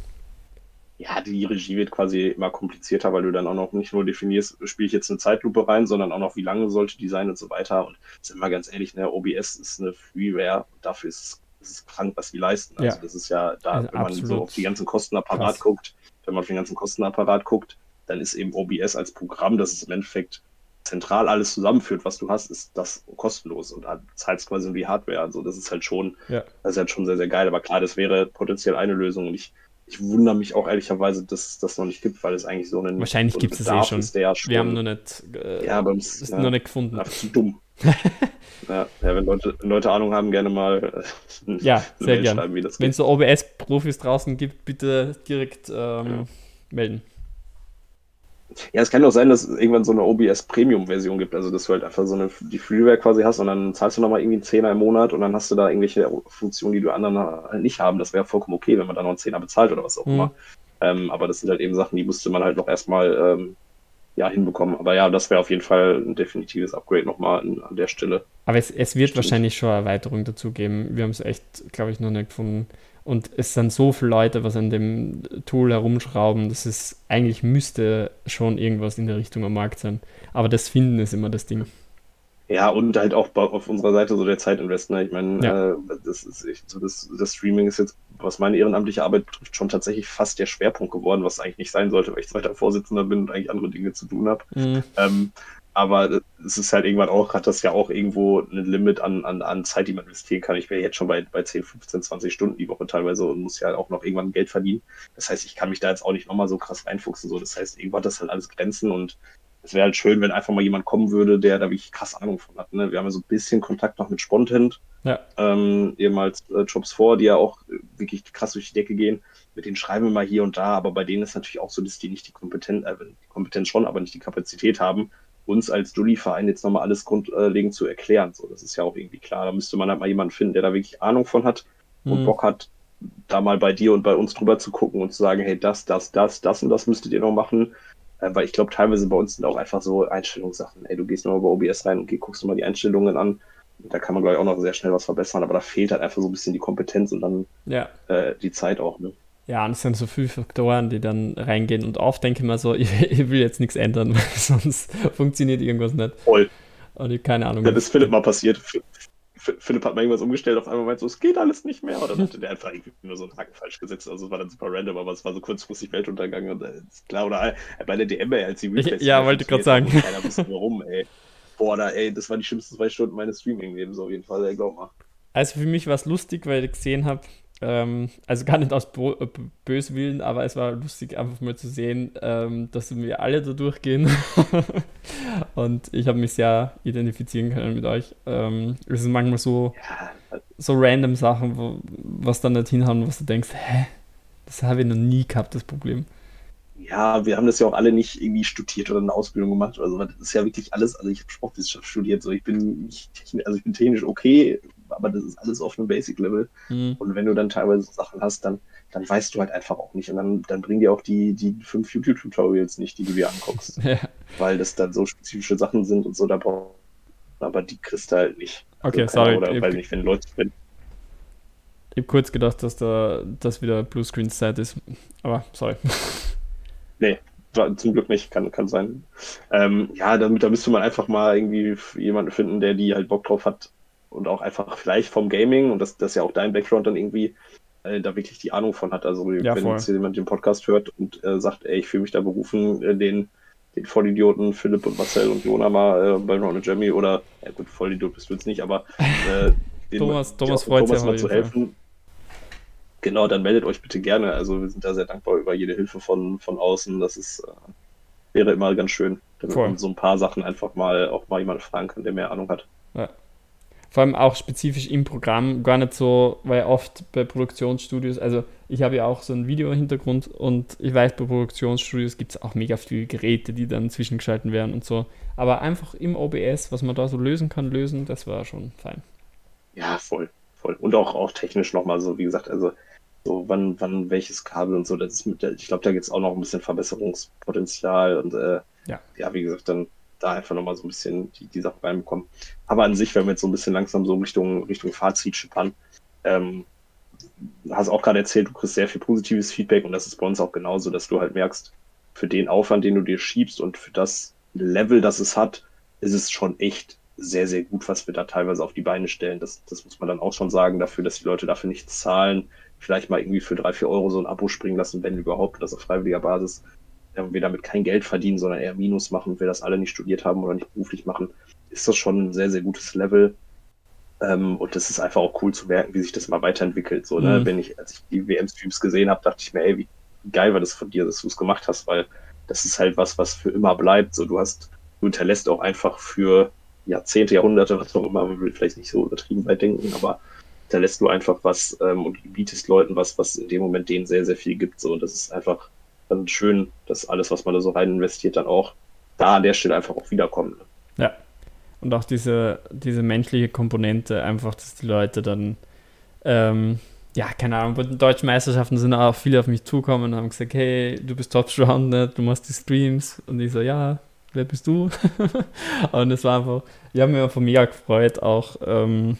Speaker 2: Ja, die Regie wird quasi immer komplizierter, weil du dann auch noch nicht nur definierst, spiele ich jetzt eine Zeitlupe rein, sondern auch noch, wie lange sollte die sein und so weiter. Und sind wir ganz ehrlich, ne, OBS ist eine Freeware, dafür ist es, krank, was die leisten. Also ja. das ist ja da, also wenn man so auf die ganzen Kostenapparat Krass. guckt, wenn man auf den ganzen Kostenapparat guckt, dann ist eben OBS als Programm, das ist im Endeffekt zentral alles zusammenführt, was du hast, ist das kostenlos und zahlst quasi nur die Hardware. Also das ist halt schon, ja. das ist halt schon sehr, sehr geil. Aber klar, das wäre potenziell eine Lösung. Und ich, ich wundere mich auch ehrlicherweise, dass es das noch nicht gibt, weil es eigentlich so einen
Speaker 3: Wahrscheinlich so gibt es eh schon. schon. Wir haben noch nicht,
Speaker 2: äh, ja, aber es
Speaker 3: ist ja, noch nicht gefunden.
Speaker 2: Einfach zu dumm. ja, ja, wenn Leute, Leute Ahnung haben, gerne mal
Speaker 3: äh, ja, sehr gerne. Wenn es so OBS-Profis draußen gibt, bitte direkt ähm, ja. melden.
Speaker 2: Ja, es kann auch sein, dass es irgendwann so eine OBS Premium-Version gibt, also dass du halt einfach so eine die Freeware quasi hast und dann zahlst du nochmal irgendwie einen Zehner im Monat und dann hast du da irgendwelche Funktionen, die du anderen halt nicht haben. Das wäre vollkommen okay, wenn man da noch einen Zehner bezahlt oder was auch mhm. immer. Ähm, aber das sind halt eben Sachen, die musste man halt noch erstmal ähm, ja, hinbekommen. Aber ja, das wäre auf jeden Fall ein definitives Upgrade nochmal an, an der Stelle.
Speaker 3: Aber es, es wird Stimmt. wahrscheinlich schon Erweiterungen dazu geben. Wir haben es echt, glaube ich, noch nicht gefunden. Und es sind so viele Leute, was an dem Tool herumschrauben, dass es eigentlich müsste schon irgendwas in der Richtung am Markt sein. Aber das Finden ist immer das Ding.
Speaker 2: Ja, und halt auch auf unserer Seite so der Zeitinvest. Ne? Ich meine, ja. äh, das, ist, so das, das Streaming ist jetzt, was meine ehrenamtliche Arbeit betrifft, schon tatsächlich fast der Schwerpunkt geworden, was eigentlich nicht sein sollte, weil ich zweiter Vorsitzender bin und eigentlich andere Dinge zu tun habe. Mhm. Ähm, aber es ist halt irgendwann auch, hat das ja auch irgendwo ein Limit an, an, an Zeit, die man investieren kann. Ich wäre jetzt schon bei, bei 10, 15, 20 Stunden die Woche teilweise und muss ja auch noch irgendwann Geld verdienen. Das heißt, ich kann mich da jetzt auch nicht nochmal so krass reinfuchsen. So. Das heißt, irgendwann hat das halt alles Grenzen und es wäre halt schön, wenn einfach mal jemand kommen würde, der da wirklich krass Ahnung von hat. Ne? Wir haben ja so ein bisschen Kontakt noch mit Spontent, ja. ähm, ehemals äh, Jobs vor, die ja auch wirklich krass durch die Decke gehen. Mit denen schreiben wir mal hier und da, aber bei denen ist natürlich auch so, dass die nicht die Kompetenz, äh, die Kompetenz schon, aber nicht die Kapazität haben, uns als Dulli-Verein jetzt nochmal alles grundlegend zu erklären. So, das ist ja auch irgendwie klar. Da müsste man halt mal jemanden finden, der da wirklich Ahnung von hat mhm. und Bock hat, da mal bei dir und bei uns drüber zu gucken und zu sagen, hey, das, das, das, das und das müsstet ihr noch machen. Äh, weil ich glaube, teilweise bei uns sind auch einfach so Einstellungssachen. Ey, du gehst nochmal bei OBS rein und guckst mal die Einstellungen an. Da kann man, glaube ich, auch noch sehr schnell was verbessern, aber da fehlt halt einfach so ein bisschen die Kompetenz und dann ja. äh, die Zeit auch. Ne?
Speaker 3: Ja, und es sind so viele Faktoren, die dann reingehen. Und oft denke ich mir so, ich, ich will jetzt nichts ändern, weil sonst funktioniert irgendwas nicht.
Speaker 2: Voll.
Speaker 3: Und ich keine Ahnung.
Speaker 2: Ja, das ist Philipp mal passiert. Philipp hat mal irgendwas umgestellt, auf einmal meint so, es geht alles nicht mehr. Und dann hatte der einfach irgendwie nur so einen Haken falsch gesetzt. Also es war dann super random, aber es war so kurzfristig Weltuntergang und äh, klar, oder äh, bei der DM, ey, als die
Speaker 3: Replays. Ja, wollte ich gerade sagen.
Speaker 2: Keiner wusste warum, ey. Boah, da, ey, das waren die schlimmsten zwei Stunden meines Streaming-Lebens auf jeden Fall, ey, glaub mal.
Speaker 3: Also für mich war es lustig, weil ich gesehen habe, ähm, also gar nicht aus Bo äh, Böswillen, aber es war lustig einfach mal zu sehen, ähm, dass wir alle da durchgehen. und ich habe mich sehr identifizieren können mit euch. Ähm, es sind manchmal so, so random Sachen, wo, was dann nicht hinhauen, was du denkst, hä, das habe ich noch nie gehabt, das Problem.
Speaker 2: Ja, wir haben das ja auch alle nicht irgendwie studiert oder eine Ausbildung gemacht. Also das ist ja wirklich alles, also ich habe Sportwissenschaft studiert, so ich bin nicht, also ich bin technisch okay, aber das ist alles auf einem Basic-Level. Mhm. Und wenn du dann teilweise Sachen hast, dann, dann weißt du halt einfach auch nicht. Und dann, dann bringen dir auch die, die fünf YouTube-Tutorials nicht, die du dir anguckst. ja. Weil das dann so spezifische Sachen sind und so, da aber die kriegst du halt nicht.
Speaker 3: Okay, also, sorry.
Speaker 2: Oder, weil nicht, wenn Leute, wenn,
Speaker 3: ich habe kurz gedacht, dass da das wieder Bluescreen-Zeit ist. Aber sorry.
Speaker 2: Nee, zum Glück nicht, kann, kann sein. Ähm, ja, damit, da müsste man einfach mal irgendwie jemanden finden, der die halt Bock drauf hat, und auch einfach vielleicht vom Gaming und das, das ja auch dein Background dann irgendwie äh, da wirklich die Ahnung von hat. Also ja, wenn voll. jetzt jemand den Podcast hört und äh, sagt, ey, ich fühle mich da berufen, äh, den, den Vollidioten Philipp und Marcel und Jona mal äh, bei Ron Jeremy oder, ja gut, Vollidiot bist du jetzt nicht, aber äh,
Speaker 3: den, Thomas, Thomas freut
Speaker 2: Thomas mal zu helfen. Genau, dann meldet euch bitte gerne. Also wir sind da sehr dankbar über jede Hilfe von, von außen. Das ist, äh, wäre immer ganz schön, damit Voll. man so ein paar Sachen einfach mal auch mal jemand fragen kann, der mehr Ahnung hat.
Speaker 3: Ja vor allem auch spezifisch im Programm, gar nicht so, weil oft bei Produktionsstudios, also ich habe ja auch so einen Video-Hintergrund und ich weiß, bei Produktionsstudios gibt es auch mega viele Geräte, die dann zwischengeschalten werden und so. Aber einfach im OBS, was man da so lösen kann, lösen, das war schon fein.
Speaker 2: Ja, voll, voll. Und auch, auch technisch nochmal so, wie gesagt, also so wann, wann welches Kabel und so, das ist mit der, ich glaube, da gibt es auch noch ein bisschen Verbesserungspotenzial und äh, ja. ja, wie gesagt, dann da einfach nochmal so ein bisschen die, die Sache reinbekommen. Aber an sich, wenn wir jetzt so ein bisschen langsam so Richtung, Richtung Fazit schippern, ähm, hast auch gerade erzählt, du kriegst sehr viel positives Feedback und das ist bei uns auch genauso, dass du halt merkst, für den Aufwand, den du dir schiebst und für das Level, das es hat, ist es schon echt sehr, sehr gut, was wir da teilweise auf die Beine stellen. Das, das muss man dann auch schon sagen, dafür, dass die Leute dafür nichts zahlen, vielleicht mal irgendwie für drei, vier Euro so ein Abo springen lassen, wenn überhaupt, das auf freiwilliger Basis wir damit kein Geld verdienen, sondern eher Minus machen, wir das alle nicht studiert haben oder nicht beruflich machen, ist das schon ein sehr, sehr gutes Level. Ähm, und das ist einfach auch cool zu merken, wie sich das mal weiterentwickelt. So, ne? Mhm. Wenn ich, als ich die WM-Streams gesehen habe, dachte ich mir, ey, wie geil war das von dir, dass du es gemacht hast, weil das ist halt was, was für immer bleibt. So, du hast, du hinterlässt auch einfach für Jahrzehnte, Jahrhunderte, was auch immer, man will vielleicht nicht so übertrieben bei denken, aber hinterlässt du einfach was ähm, und bietest Leuten was, was in dem Moment denen sehr, sehr viel gibt. So, und das ist einfach dann schön, dass alles, was man da so rein investiert, dann auch da an der Stelle einfach auch wiederkommt.
Speaker 3: Ja. Und auch diese, diese menschliche Komponente, einfach, dass die Leute dann, ähm, ja, keine Ahnung, bei den deutschen Meisterschaften sind auch viele auf mich zukommen und haben gesagt, hey, du bist Top ne? du machst die Streams. Und ich so, ja, wer bist du? und es war einfach, ich habe mich einfach mega gefreut, auch ähm,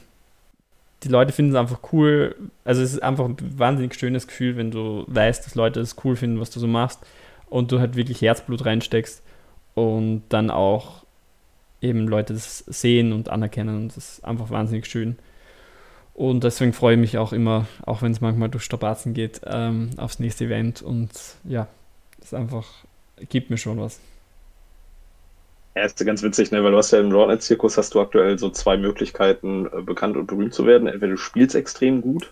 Speaker 3: die Leute finden es einfach cool. Also es ist einfach ein wahnsinnig schönes Gefühl, wenn du weißt, dass Leute es cool finden, was du so machst und du halt wirklich Herzblut reinsteckst und dann auch eben Leute das sehen und anerkennen und das ist einfach wahnsinnig schön. Und deswegen freue ich mich auch immer, auch wenn es manchmal durch Strapazen geht, ähm, aufs nächste Event und ja, das einfach gibt mir schon was.
Speaker 2: Ja, ist ganz witzig, ne? weil du hast ja im Roundnet-Zirkus hast du aktuell so zwei Möglichkeiten, äh, bekannt und berühmt zu werden. Entweder du spielst extrem gut,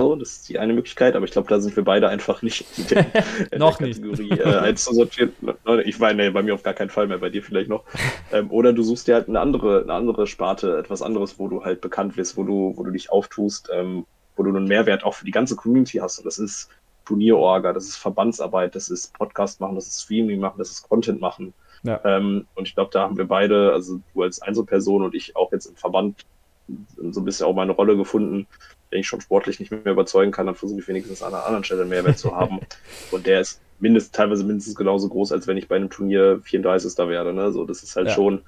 Speaker 2: so, das ist die eine Möglichkeit, aber ich glaube, da sind wir beide einfach nicht in der,
Speaker 3: in der Kategorie
Speaker 2: äh, einzusortiert. Ich meine, nee, bei mir auf gar keinen Fall mehr, bei dir vielleicht noch. Ähm, oder du suchst dir halt eine andere, eine andere Sparte, etwas anderes, wo du halt bekannt wirst, wo du, wo du dich auftust, ähm, wo du einen Mehrwert auch für die ganze Community hast. Und das ist Turnierorga, das ist Verbandsarbeit, das ist Podcast machen, das ist Streaming machen, das ist Content machen. Ja. Ähm, und ich glaube, da haben wir beide, also du als Einzelperson und ich auch jetzt im Verband, so ein bisschen auch meine Rolle gefunden. Wenn ich schon sportlich nicht mehr überzeugen kann, dann versuche ich wenigstens an einer anderen Stelle einen Mehrwert zu haben. Und der ist mindestens, teilweise mindestens genauso groß, als wenn ich bei einem Turnier 34. da werde. Ne? So, das ist halt ja. schon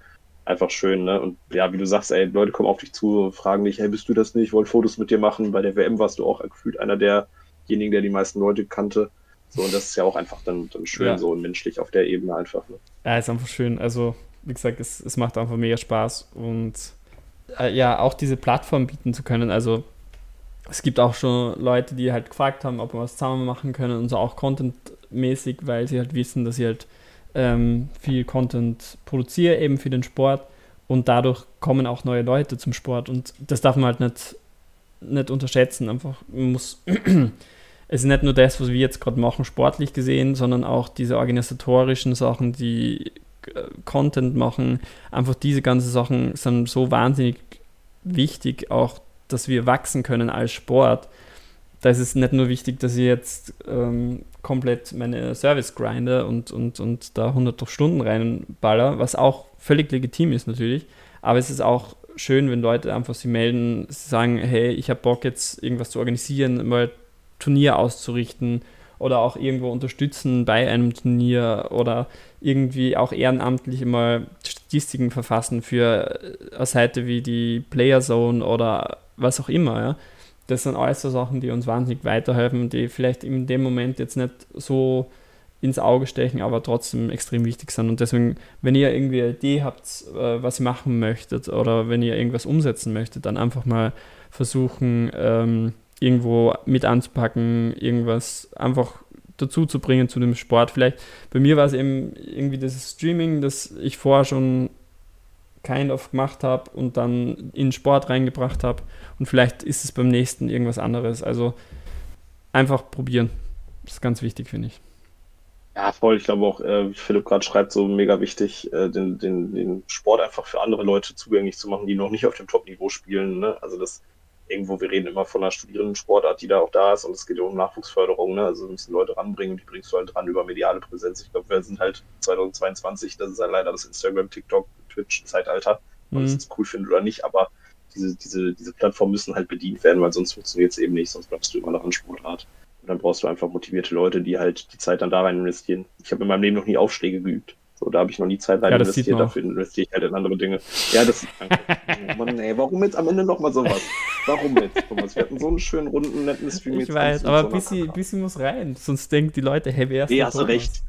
Speaker 2: einfach schön, ne? Und ja, wie du sagst, ey, Leute kommen auf dich zu, fragen dich, hey, bist du das nicht? Ich wollte Fotos mit dir machen. Bei der WM warst du auch gefühlt einer derjenigen, der die meisten Leute kannte. So, und das ist ja auch einfach dann, dann schön, ja. so und menschlich auf der Ebene einfach. Ne?
Speaker 3: Ja, ist einfach schön. Also, wie gesagt, es, es macht einfach mega Spaß und äh, ja, auch diese Plattform bieten zu können. Also, es gibt auch schon Leute, die halt gefragt haben, ob wir was zusammen machen können und so auch contentmäßig, weil sie halt wissen, dass ich halt ähm, viel Content produziere, eben für den Sport und dadurch kommen auch neue Leute zum Sport und das darf man halt nicht, nicht unterschätzen. Einfach, man muss es ist nicht nur das, was wir jetzt gerade machen, sportlich gesehen, sondern auch diese organisatorischen Sachen, die äh, Content machen, einfach diese ganzen Sachen sind so wahnsinnig wichtig, auch dass wir wachsen können als Sport. Da ist es nicht nur wichtig, dass ich jetzt ähm, komplett meine Service grinde und, und, und da 100 Stunden reinballer, was auch völlig legitim ist natürlich, aber es ist auch schön, wenn Leute einfach sich melden, sagen, hey, ich habe Bock jetzt irgendwas zu organisieren, mal Turnier auszurichten oder auch irgendwo unterstützen bei einem Turnier oder irgendwie auch ehrenamtlich immer Statistiken verfassen für eine Seite wie die Player Zone oder was auch immer. Ja. Das sind alles so Sachen, die uns wahnsinnig weiterhelfen, die vielleicht in dem Moment jetzt nicht so ins Auge stechen, aber trotzdem extrem wichtig sind. Und deswegen, wenn ihr irgendwie eine Idee habt, äh, was ihr machen möchtet oder wenn ihr irgendwas umsetzen möchtet, dann einfach mal versuchen, ähm, irgendwo mit anzupacken, irgendwas einfach dazu zu bringen zu dem Sport. Vielleicht bei mir war es eben irgendwie das Streaming, das ich vorher schon kind of gemacht habe und dann in Sport reingebracht habe. Und vielleicht ist es beim nächsten irgendwas anderes. Also einfach probieren. Das ist ganz wichtig, finde ich.
Speaker 2: Ja, voll. Ich glaube auch, äh, Philipp gerade schreibt, so mega wichtig, äh, den, den, den Sport einfach für andere Leute zugänglich zu machen, die noch nicht auf dem Top-Niveau spielen. Ne? Also das irgendwo, wir reden immer von einer Studierendensportart, die da auch da ist und es geht ja um Nachwuchsförderung, ne? also müssen Leute ranbringen und die bringst du halt dran über mediale Präsenz. Ich glaube, wir sind halt 2022, das ist halt leider das Instagram, TikTok, Twitch-Zeitalter, ob mhm. das jetzt cool findet oder nicht, aber diese, diese, diese Plattformen müssen halt bedient werden, weil sonst funktioniert es eben nicht, sonst bleibst du immer noch an Sportart. Und dann brauchst du einfach motivierte Leute, die halt die Zeit dann da rein investieren. Ich habe in meinem Leben noch nie Aufschläge geübt. So, da habe ich noch nie Zeit rein ja, investiert, dafür investiere ich halt in andere Dinge. Ja, das oh Mann, ey, warum jetzt am Ende nochmal sowas? Warum jetzt, Thomas? Wir hatten so einen schönen, runden, netten Stream.
Speaker 3: Ich weiß, aber so bisschen, bisschen muss rein, sonst denken die Leute, hey, wer ist
Speaker 2: Nee, hast du recht.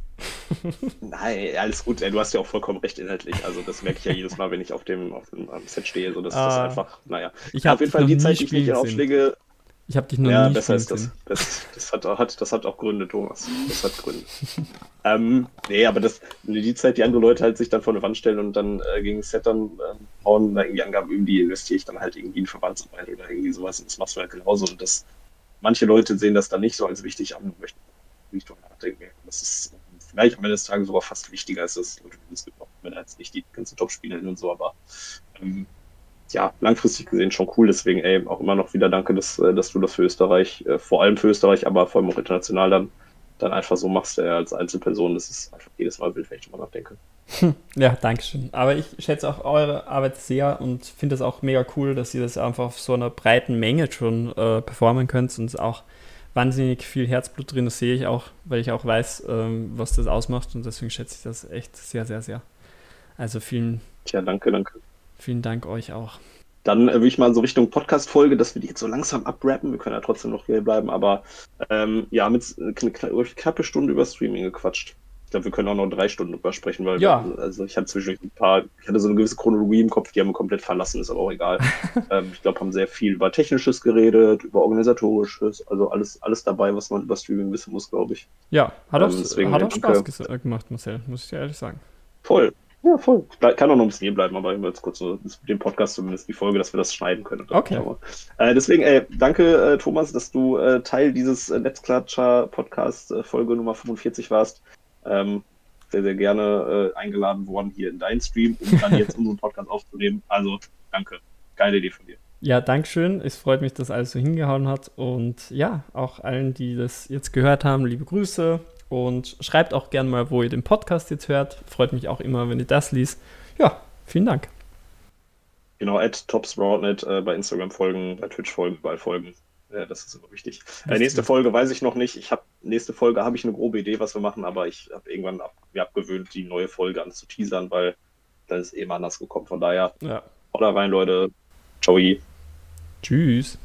Speaker 2: Nein, alles gut, ey, du hast ja auch vollkommen recht inhaltlich. Also das merke ich ja jedes Mal, wenn ich auf dem, auf dem Set stehe. So, das, ah, ist einfach, naja.
Speaker 3: Ich habe auf jeden Fall die Zeit, die ich in
Speaker 2: Aufschläge
Speaker 3: Ich habe dich noch
Speaker 2: ja,
Speaker 3: nie
Speaker 2: besser ist das. Das, das, hat, hat, das hat auch Gründe, Thomas. Das hat Gründe. ähm, nee, aber das, die Zeit, die andere Leute halt sich dann vor eine Wand stellen und dann äh, gegen Set dann äh, hauen, da irgendwie Angaben üben, die investiere ich dann halt irgendwie in Verbandsarbeit oder irgendwie sowas und das machst du halt genauso. Und das, manche Leute sehen das dann nicht so als wichtig an und möchten nicht drüber nachdenken. Das ist vielleicht am Ende des Tages sogar fast wichtiger als das es gibt, wenn jetzt nicht die ganzen Top-Spieler und so, aber ähm, ja, langfristig gesehen schon cool. Deswegen, ey, auch immer noch wieder danke, dass, äh, dass du das für Österreich, äh, vor allem für Österreich, aber vor allem auch international dann, dann einfach so machst, äh, als Einzelperson. Das ist einfach jedes Mal wild, wenn ich drüber nachdenke.
Speaker 3: Ja, danke schön. Aber ich schätze auch eure Arbeit sehr und finde es auch mega cool, dass ihr das einfach auf so einer breiten Menge schon äh, performen könnt und auch wahnsinnig viel Herzblut drin. Das sehe ich auch, weil ich auch weiß, ähm, was das ausmacht und deswegen schätze ich das echt sehr, sehr, sehr. Also vielen,
Speaker 2: Tja, danke, danke.
Speaker 3: vielen Dank euch auch.
Speaker 2: Dann äh, würde ich mal so Richtung Podcast-Folge, dass wir die jetzt so langsam abrappen. Wir können ja trotzdem noch hier bleiben, aber ähm, ja, mit eine kna knappe Stunde über Streaming gequatscht. Ich glaube, wir können auch noch drei Stunden drüber sprechen, weil
Speaker 3: Ja.
Speaker 2: wir, also ich hatte zwischendurch ein paar, ich hatte so eine gewisse Chronologie im Kopf, die haben wir komplett verlassen, ist aber auch egal. ähm, ich glaube, haben sehr viel über Technisches geredet, über Organisatorisches, also alles, alles dabei, was man über Streaming wissen muss, glaube ich.
Speaker 3: Ja, hat auch,
Speaker 2: Ähm, deswegen,
Speaker 3: hat auch
Speaker 2: danke.
Speaker 3: Spaß ges- äh, gemacht, Marcel, muss ich dir ehrlich sagen.
Speaker 2: Voll. Ja, voll. Kann auch noch ein bisschen hier bleiben, aber ich jetzt kurz so den Podcast zumindest die Folge, dass wir das schneiden können.
Speaker 3: Okay.
Speaker 2: Äh, deswegen, ey, danke, äh, Thomas, dass du äh, Teil dieses äh, Netzklatscher-Podcast äh, Folge Nummer 45 warst. Ähm, sehr, sehr gerne äh, eingeladen worden hier in deinen Stream, um dann jetzt unseren Podcast aufzunehmen. Also, danke. Geile Idee von dir.
Speaker 3: Ja, Dankeschön. Es freut mich, dass alles so hingehauen hat. Und ja, auch allen, die das jetzt gehört haben, liebe Grüße. Und schreibt auch gerne mal, wo ihr den Podcast jetzt hört. Freut mich auch immer, wenn ihr das liest. Ja, vielen Dank.
Speaker 2: Genau, at topsproutnet äh, bei Instagram folgen, bei Twitch folgen, überall folgen. Ja, das ist immer wichtig. Äh, nächste Folge weiß ich noch nicht. Ich habe nächste Folge habe ich eine grobe Idee, was wir machen, aber ich habe irgendwann ab, mir abgewöhnt, die neue Folge anzuteasern, weil dann ist eh mal anders gekommen. Von daher,
Speaker 3: Ja.
Speaker 2: haut rein, Leute. Ciao.
Speaker 3: Tschüss.